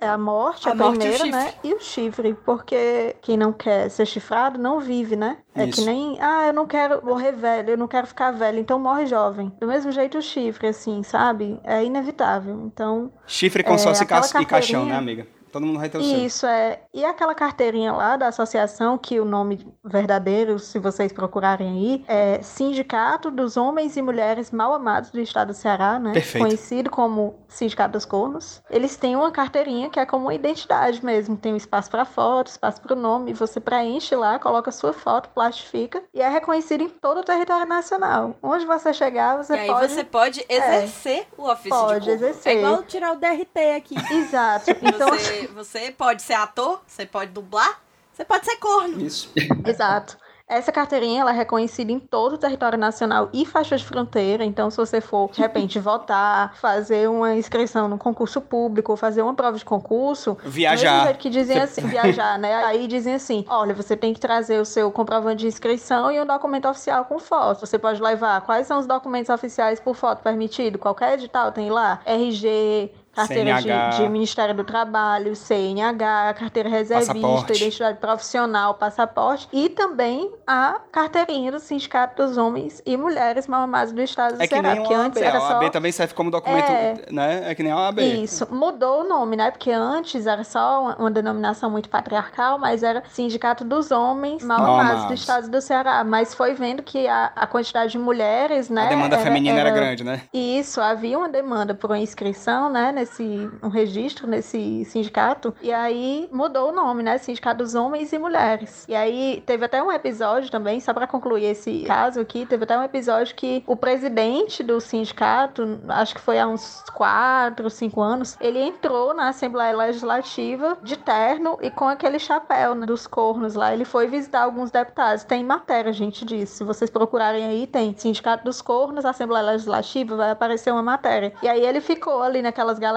É a morte, A a, morte e primeira, né? chifre. E o chifre, porque quem não quer ser chifrado não vive, né? É Isso. que nem, ah, eu não quero morrer velho, eu não quero ficar velho, então morre jovem. Do mesmo jeito o chifre, assim, sabe? É inevitável. Então, Chifre com É, sócio e e caixão, né, amiga? Todo mundo vai ter o seu. Isso é. E aquela carteirinha lá da associação, que o nome verdadeiro, se vocês procurarem aí, é Sindicato dos Homens e Mulheres Mal Amados do Estado do Ceará, né? Perfeito. Conhecido como Sindicato dos Cornos. Eles têm uma carteirinha que é como uma identidade mesmo. Tem um espaço para foto, espaço para o nome. Você preenche lá, coloca sua foto, plastifica e é reconhecido em todo o território nacional. Onde você chegar, você e aí pode. você pode exercer o ofício Pode de corno. exercer. É igual tirar o DRT aqui. Exato. [laughs] Então, Você, você pode ser ator, você pode dublar, você pode ser corno. Isso. [laughs] Exato. Essa carteirinha ela é reconhecida em todo o território nacional e faixa de fronteira. Então, se você for, de repente, [laughs] votar, fazer uma inscrição no concurso público, ou fazer uma prova de concurso, Viajar. jeito que dizem assim, viajar, né? Aí dizem assim: olha, você tem que trazer o seu comprovante de inscrição e um documento oficial com foto. Você pode levar quais são os documentos oficiais por foto permitido? Qualquer edital tem lá. RG. Carteira de, de Ministério do Trabalho, CNH, carteira reservista, Passaporte. identidade profissional, passaporte e também a carteirinha do Sindicato dos Homens e Mulheres Mal Amados do Estado do É que Ceará, nem porque o antes OAB. era A só OAB também serve como documento, É. né? É que nem a OAB. isso, mudou o nome, né? Porque antes era só uma, denominação muito patriarcal, mas era Sindicato dos Homens Mal Mal Amados do. Estado do Ceará. Mas foi vendo que a, a quantidade de mulheres, né? A demanda feminina era grande, né? Isso, havia uma demanda por uma inscrição, né, nesse um registro nesse sindicato, e aí mudou o nome, né, Sindicato dos Homens e Mulheres. E aí teve até um episódio também, só para concluir esse caso aqui, teve até um episódio que o presidente do sindicato, acho que foi há uns 4, 5 anos, ele entrou na Assembleia Legislativa de terno e com aquele chapéu né, dos cornos lá, ele foi visitar alguns deputados. Tem matéria, gente, disso. Se vocês procurarem aí, tem Sindicato dos Cornos, Assembleia Legislativa, vai aparecer uma matéria. E aí ele ficou ali naquelas galerias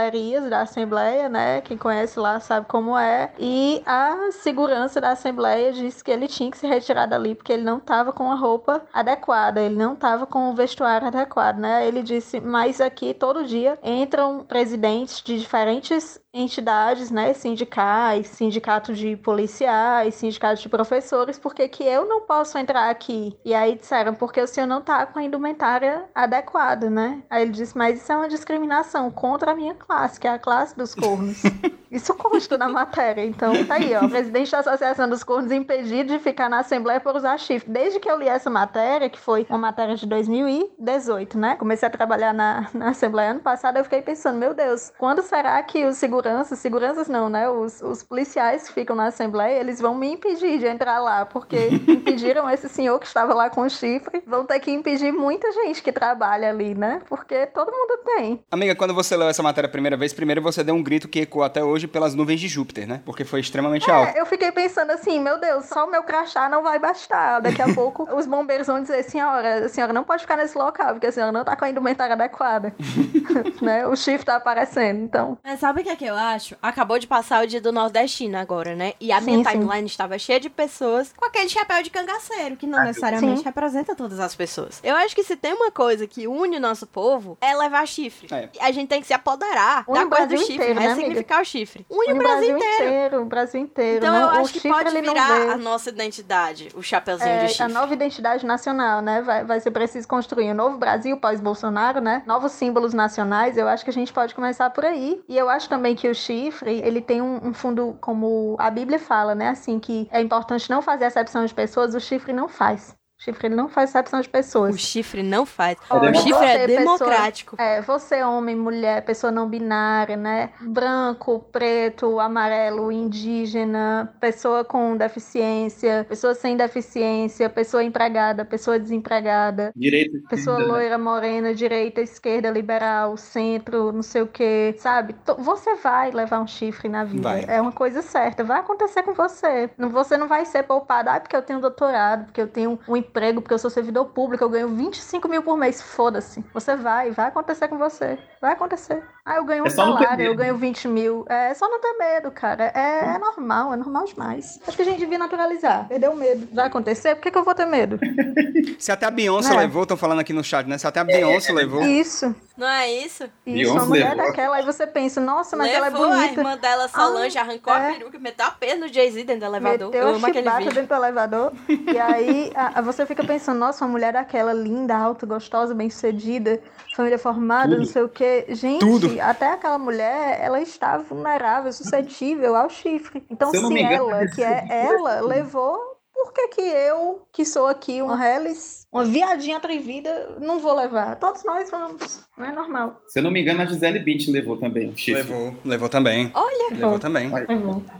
da Assembleia, né? Quem conhece lá sabe como é. E a segurança da Assembleia disse que ele tinha que se retirar dali porque ele não estava com a roupa adequada, ele não estava com o vestuário adequado, né? Ele disse, mas aqui todo dia entram presidentes de diferentes entidades, né, sindicais, sindicato de policiais, sindicato de professores, porque que eu não posso entrar aqui? E aí disseram, porque o senhor não tá com a indumentária adequada, né? Aí ele disse, mas isso é uma discriminação contra a minha classe, que é a classe dos cornos. [laughs] Isso consta na matéria. Então, tá aí, ó. O presidente da Associação dos Cornos impedido de ficar na Assembleia por usar chifre. Desde que eu li essa matéria, que foi uma matéria de 2018, né? Comecei a trabalhar na, na Assembleia ano passado, eu fiquei pensando, meu Deus, quando será que os seguranças, seguranças não, né? Os, os policiais que ficam na Assembleia, eles vão me impedir de entrar lá, porque [laughs] impediram esse senhor que estava lá com o chifre. Vão ter que impedir muita gente que trabalha ali, né? Porque todo mundo tem. Amiga, quando você leu essa matéria a primeira vez, primeiro você deu um grito que ecoou até hoje pelas nuvens de Júpiter, né? Porque foi extremamente alto. É, eu fiquei pensando assim, meu Deus, só o meu crachá não vai bastar. Daqui a [laughs] pouco os bombeiros vão dizer, senhora, a senhora não pode ficar nesse local, porque a senhora não tá com a indumentária adequada. [laughs] né? O chifre tá aparecendo, então. Mas sabe o que é que eu acho? Acabou de passar o dia do nordestino agora, né? E a minha Sim, sim. timeline estava cheia de pessoas com aquele chapéu de cangaceiro, que não necessariamente Sim. representa todas as pessoas. Eu acho que se tem uma coisa que une o nosso povo, é levar chifre. É. E A gente tem que se apoderar Une da coisa do Brasil chifre, inteiro, né, ressignificar o chifre. Une, Une o Brasil inteiro. o Brasil inteiro. Então né? eu o acho que pode não virar a nossa identidade, o chapeuzinho É, de a chifre. nova identidade nacional, né? Vai, vai ser preciso construir um novo Brasil pós-Bolsonaro, né? Novos símbolos nacionais. Eu acho que a gente pode começar por aí. E eu acho também que o chifre, ele tem um, um fundo, como a Bíblia fala, né? Assim, que é importante não fazer acepção de pessoas, o chifre não faz. O chifre ele não faz acepção de O pessoas. chifre não faz. Olha, o chifre é você, pessoa- democrático. É, você homem, mulher, pessoa não binária, né? Branco, preto, amarelo, indígena, pessoa com deficiência, pessoa sem deficiência, pessoa empregada, pessoa desempregada, Direito. pessoa loira, morena, direita, esquerda, liberal, centro, não sei o que, sabe? Você vai levar um chifre na vida. Vai. É uma coisa certa. Vai acontecer com você. Você não vai ser poupado. Ah, porque eu tenho doutorado, porque eu tenho um emprego, porque eu sou servidor público, eu ganho 25 mil por mês. Foda-se. Você vai. Vai acontecer com você. Vai acontecer. Ah, eu ganho um É não ter salário, eu ganho 20 mil. É só não ter medo, cara. É, é normal, é normal demais. Acho que a gente devia naturalizar. Perder o medo. Vai acontecer? Por que, que eu vou ter medo? [laughs] Se até a Beyoncé É. levou, estão falando aqui no chat, né? Se até a Beyoncé levou. Isso. Não é isso? Isso, Beyoncé uma mulher levou. daquela. Aí você pensa, nossa, mas ela é Levou a bonita. irmã dela, Solange, Ah, arrancou a é. peruca, meteu a pena no Jay-Z dentro do elevador. Meteu Eu a amo aquele vídeo. dentro do elevador. E aí a- a- você fica pensando, nossa, uma mulher daquela, linda, alta, gostosa, bem sucedida, família formada, Tudo. não sei o quê. Gente, Tudo. até aquela mulher, ela está vulnerável, suscetível ao chifre. Então, Se se me engano, ela, que é ela, levou, por que que eu, que sou aqui uma Hellis, uma viadinha atrevida, não vou levar? Todos nós vamos, não é normal. Se eu não me engano, a Gisele Bündchen levou também o chifre. Levou, levou também. Olha, Levou também. Olha.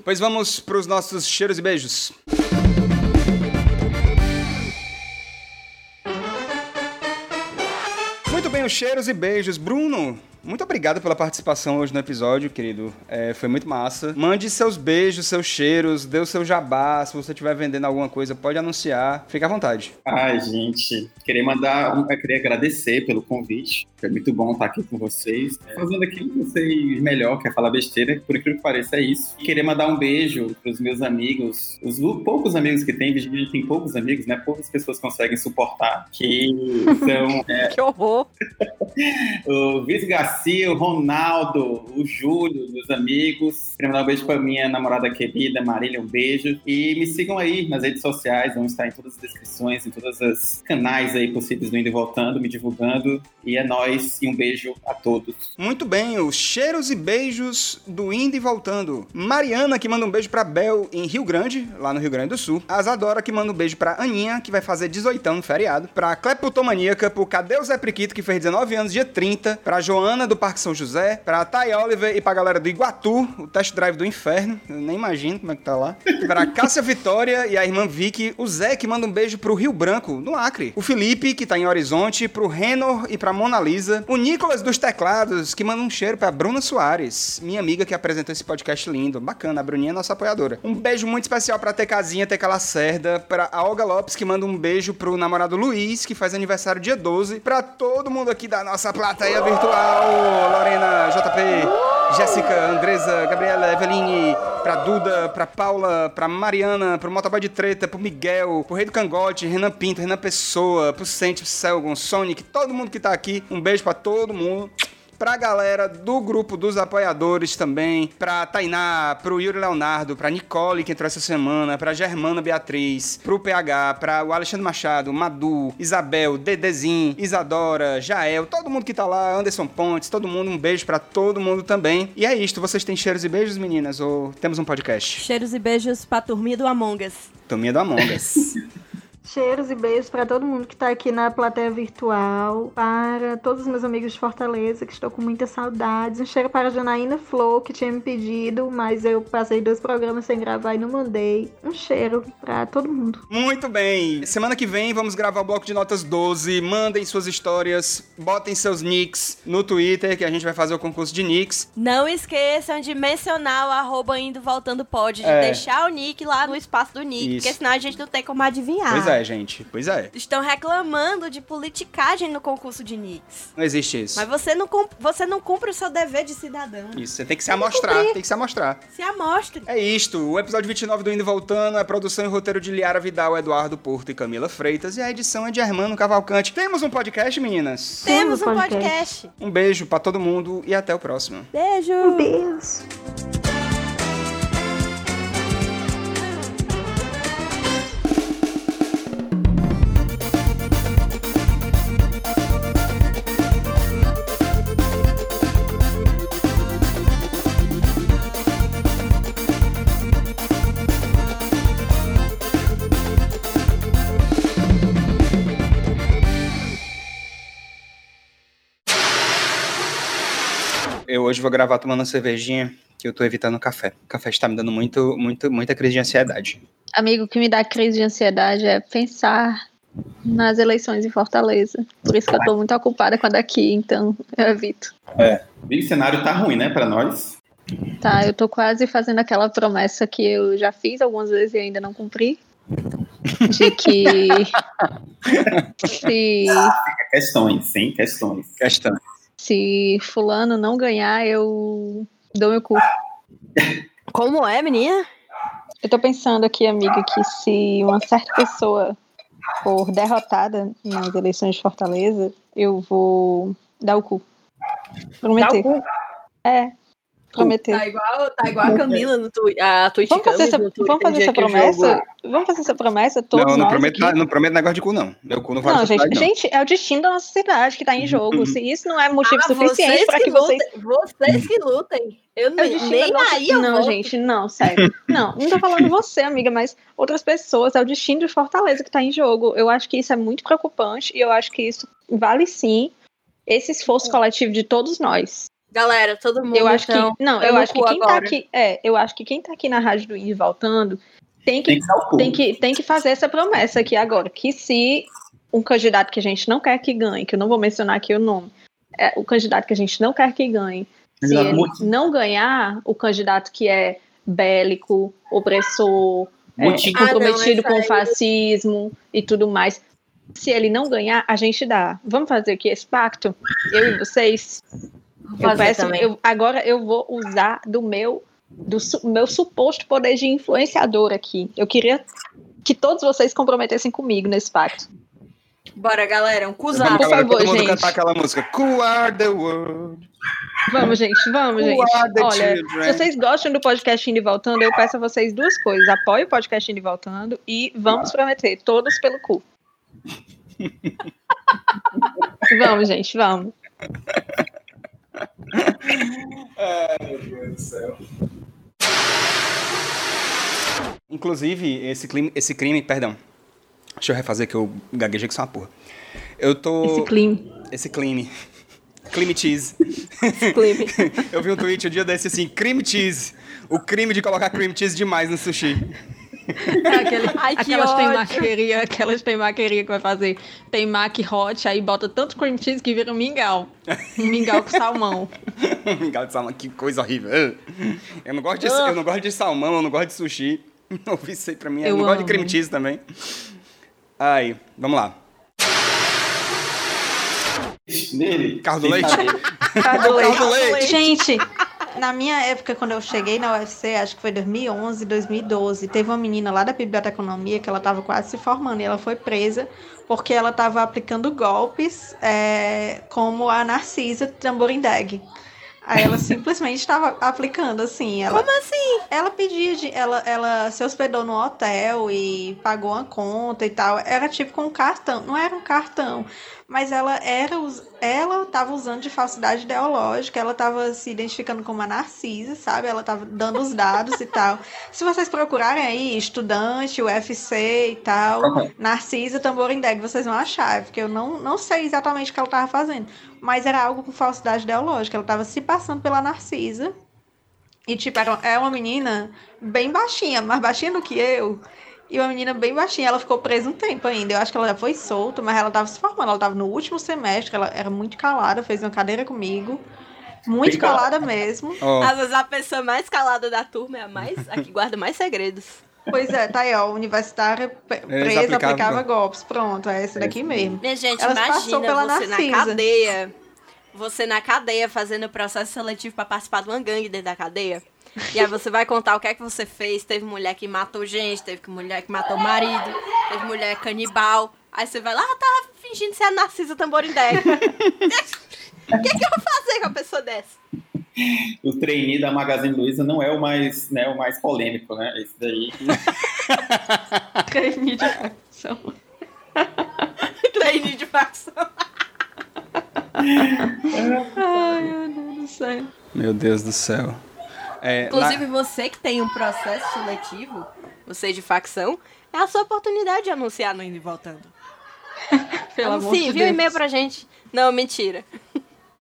Pois vamos pros nossos cheiros e beijos. Os cheiros e beijos. Bruno, muito obrigado pela participação hoje no episódio, querido. É, foi muito massa. Mande seus beijos, seus cheiros, dê o seu jabá. Se você estiver vendendo alguma coisa, pode anunciar. Fique à vontade. Ai, gente, queria mandar, um, queria agradecer pelo convite. Foi muito bom estar aqui com vocês, fazendo aquilo que eu sei melhor, que é falar besteira, por incrível que pareça, é isso. Queria mandar um beijo para os meus amigos, os poucos amigos que tem, Virginia tem poucos amigos, né? Poucas pessoas conseguem suportar, que [laughs] são que horror. [laughs] o Vitor Garcia, o Ronaldo, o Júlio, meus amigos. Queria mandar um beijo pra minha namorada querida, Marília, um beijo. E me sigam aí nas redes sociais, vão estar em todas as descrições, em todos os canais aí possíveis do Indo e Voltando, me divulgando. E é nóis, e um beijo a todos. Muito bem, os cheiros e beijos do Indo e Voltando. Mariana, que manda um beijo pra Bel em Rio Grande, lá no Rio Grande do Sul. A Zadora, que manda um beijo pra Aninha, que vai fazer 18 no feriado. Pra Cleptomaníaca, pro Cadê o Zé Priquito, que fez 19 anos, dia 30. Pra Joana, do Parque São José. Pra Thay Oliver e pra galera do Iguatu, o test drive do inferno. Eu nem imagino como é que tá lá. Pra Cássia Vitória e a irmã Vicky. O Zé, que manda um beijo pro Rio Branco, no Acre. O Felipe, que tá em Horizonte. Pro Renor e pra Mona Lisa. O Nicolas dos Teclados, que manda um cheiro pra Bruna Soares, minha amiga que apresentou esse podcast lindo. Bacana, a Bruninha é nossa apoiadora. Um beijo muito especial pra Tecazinha, Teca Lacerda. Pra Olga Lopes, que manda um beijo pro namorado Luiz, que faz aniversário dia 12. Pra todo mundo aqui da nossa plateia virtual. Lorena, JP, Jéssica, Andresa, Gabriela, Eveline, pra Duda, pra Paula, pra Mariana, pro Motoboy de Treta, pro Miguel, pro Rei do Cangote, Renan Pinto, Renan Pessoa, pro Sente, pro Selgon, Sonic, todo mundo que tá aqui. Um beijo pra todo mundo. Pra galera do grupo dos apoiadores também, pra Tainá, pro Yuri Leonardo, pra Nicole, que entrou essa semana, pra Germana Beatriz, pro PH, pra o Alexandre Machado, Madu, Isabel, Dedezin, Isadora, Jael, todo mundo que tá lá, Anderson Pontes, todo mundo, um beijo pra todo mundo também. E é isto, vocês têm cheiros e beijos, meninas? Ou temos um podcast? Cheiros e beijos pra turminha do Among Us. Turminha do Among Us. [laughs] Cheiros e beijos para todo mundo que está aqui na plateia virtual, para todos os meus amigos de Fortaleza, que estou com muitas saudades. Um cheiro para a Janaína Flow, que tinha me pedido, mas eu passei dois programas sem gravar e não mandei. Um cheiro para todo mundo. Muito bem. Semana que vem vamos gravar o bloco de notas 12. Mandem suas histórias, botem seus nicks no Twitter, que a gente vai fazer o concurso de nicks. Não esqueçam de mencionar o arroba indo voltando pode, de É. deixar o nick lá no espaço do nick, Isso. porque senão a gente não tem como adivinhar. Pois é, gente. Pois é. Estão reclamando de politicagem no concurso de nicks. Não existe isso. Mas você não, você não cumpre o seu dever de cidadão. Isso, você tem que se amostrar, tem que se amostrar. Se amostre. É isto, o episódio 29 do Indo e Voltando é produção e roteiro de Liara Vidal, Eduardo Porto e Camila Freitas, e a edição é de Hermano Cavalcante. Temos um podcast, meninas? Temos um podcast. podcast. Um beijo pra todo mundo e até o próximo. Beijo. Um beijo. Hoje vou gravar tomando uma cervejinha, que eu tô evitando café. O café está me dando muito, muito, muita crise de ansiedade. Amigo, o que me dá crise de ansiedade é pensar nas eleições em Fortaleza. Por isso que eu tô muito ocupada com a daqui, então eu evito. O cenário tá ruim, né, pra nós. Tá, eu tô quase fazendo aquela promessa que eu já fiz algumas vezes e ainda não cumpri. De que [laughs] se, Questões, sim, questões. Questão. Se fulano não ganhar, eu dou meu cu. Como é, menina? Eu tô pensando aqui, amiga, que se uma certa pessoa for derrotada nas eleições de Fortaleza, eu vou dar o cu. Prometer. É. Prometer. Tá igual, tá igual a Camila no twi a Twitch Vamos fazer essa, Twitter, vamos fazer essa promessa? jogo- Vamos fazer essa promessa? Todos Não, não nós prometo, aqui? não prometo negócio de cu, não. Meu cu não vai Não, gente, cidade, não. gente, é o destino da nossa cidade que tá em jogo. Se isso não é motivo Ah, suficiente para que vocês. lutem, vocês que lutem. Eu É o nem, destino nem da nossa- aí eu Não, gente, não, sério. Não, não tô falando [laughs] você, amiga, mas outras pessoas. É o destino de Fortaleza que tá em jogo. Eu acho que isso é muito preocupante e eu acho que isso vale sim esse esforço coletivo de todos nós. Galera, todo mundo. Eu acho então, que. Não, eu acho que quem tá agora. aqui. É, eu acho que quem tá aqui na Rádio do Indie voltando tem que Tem que tem que, tem que fazer essa promessa aqui agora, que se um candidato que a gente não quer que ganhe, que eu não vou mencionar aqui o nome, é o candidato que a gente não quer que ganhe, se ele muito- não ganhar, o candidato que é bélico, opressor, é, comprometido Ah, não, com o fascismo e tudo mais, se ele não ganhar, a gente dá. Vamos fazer aqui esse pacto? Eu e vocês? Eu peço, eu- agora eu vou usar do meu do su- meu suposto poder de influenciador aqui. Eu queria que todos vocês comprometessem comigo nesse pacto. Bora, galera, um Vamos, cuzado. Por galera, favor, todo mundo gente. cantar aquela música. Who are the world? Vamos, gente, vamos, Who gente. Olha, children? se vocês gostam do podcast Indo e Voltando, eu peço a vocês duas coisas. Apoie o podcast Indo e Voltando e vamos prometer, todos pelo cu. [laughs] vamos, gente, vamos. [laughs] Inclusive, esse crime, esse crime, perdão. Deixa eu refazer que eu gaguejei que sou uma porra. Eu tô. Esse clima. Esse crime. [laughs] Crime cheese. Clime. [laughs] eu vi um tweet um dia desse assim: crime cheese. O crime de colocar cream cheese demais no sushi. É [laughs] aquele, Ai, que aquelas ódio. temaqueria, aquelas temaqueria que vai fazer temaki hot, aí bota tanto cream cheese que vira um mingau. Um [laughs] mingau com salmão. [laughs] Mingau de salmão, que coisa horrível. Eu não gosto de, eu não gosto de salmão, eu não gosto de sushi. Não vi isso aí pra mim. Eu, Eu não gosto de amo. cream cheese também. Aí, vamos lá. Nele. Carro do leite? Carro do Carro do leite. Gente, na minha época, quando eu cheguei na UFC, acho que foi 2011, 2012, teve uma menina lá da biblioteconomia que ela estava quase se formando e ela foi presa porque ela estava aplicando golpes é, como a Narcisa Tamborindeg. Aí ela [laughs] simplesmente estava aplicando assim. Ela, Como assim? ela pedia de. Ela, ela se hospedou no hotel e pagou uma conta e tal. Era tipo com um cartão. Não era um cartão. Mas ela era. Ela tava usando de falsidade ideológica. Ela tava se identificando como a Narcisa, sabe? Ela tava dando os dados e tal. Se vocês procurarem aí, estudante, UFC e tal, Narcisa Tamborindeg, vocês vão achar. Porque eu não, não sei exatamente o que ela tava fazendo. Mas era algo com falsidade ideológica. Ela tava se passando pela Narcisa. E, tipo, era, é uma menina bem baixinha, mais baixinha do que eu. E uma menina bem baixinha. Ela ficou presa um tempo ainda. Eu acho que ela já foi solta, mas ela tava se formando. Ela tava no último semestre. Ela era muito calada, fez uma cadeira comigo. Muito Bem calada. calada mesmo. [laughs] Ó, Às vezes a pessoa mais calada da turma é a mais. a que guarda mais segredos. Pois é, tá aí, ó. Universitária presa, aplicava aplicava golpe. golpes. Pronto, é esse daqui mesmo. Minha gente, Ela se passou imagina pela você na Narcisa. cadeia. Você na cadeia fazendo processo seletivo pra participar de uma gangue dentro da cadeia. E aí você vai contar o que é que você fez. Teve mulher que matou gente, teve mulher que matou marido, teve mulher canibal. Aí você vai lá, ah, tá fingindo ser a Narcisa Tamborindé. [laughs] O que, é que eu vou fazer com a pessoa dessa? O trainee da Magazine Luiza não é o mais, né, o mais polêmico, né? Esse daí. Crime [laughs] de facção. [laughs] Trainee de facção. Ai, meu Deus do céu. meu Deus do céu. É, Inclusive, você que tem um processo seletivo, você de facção, é a sua oportunidade de anunciar no Indo e Voltando. [laughs] Pelo amor Anuncie, de envia um Deus. e-mail pra gente. Não, mentira.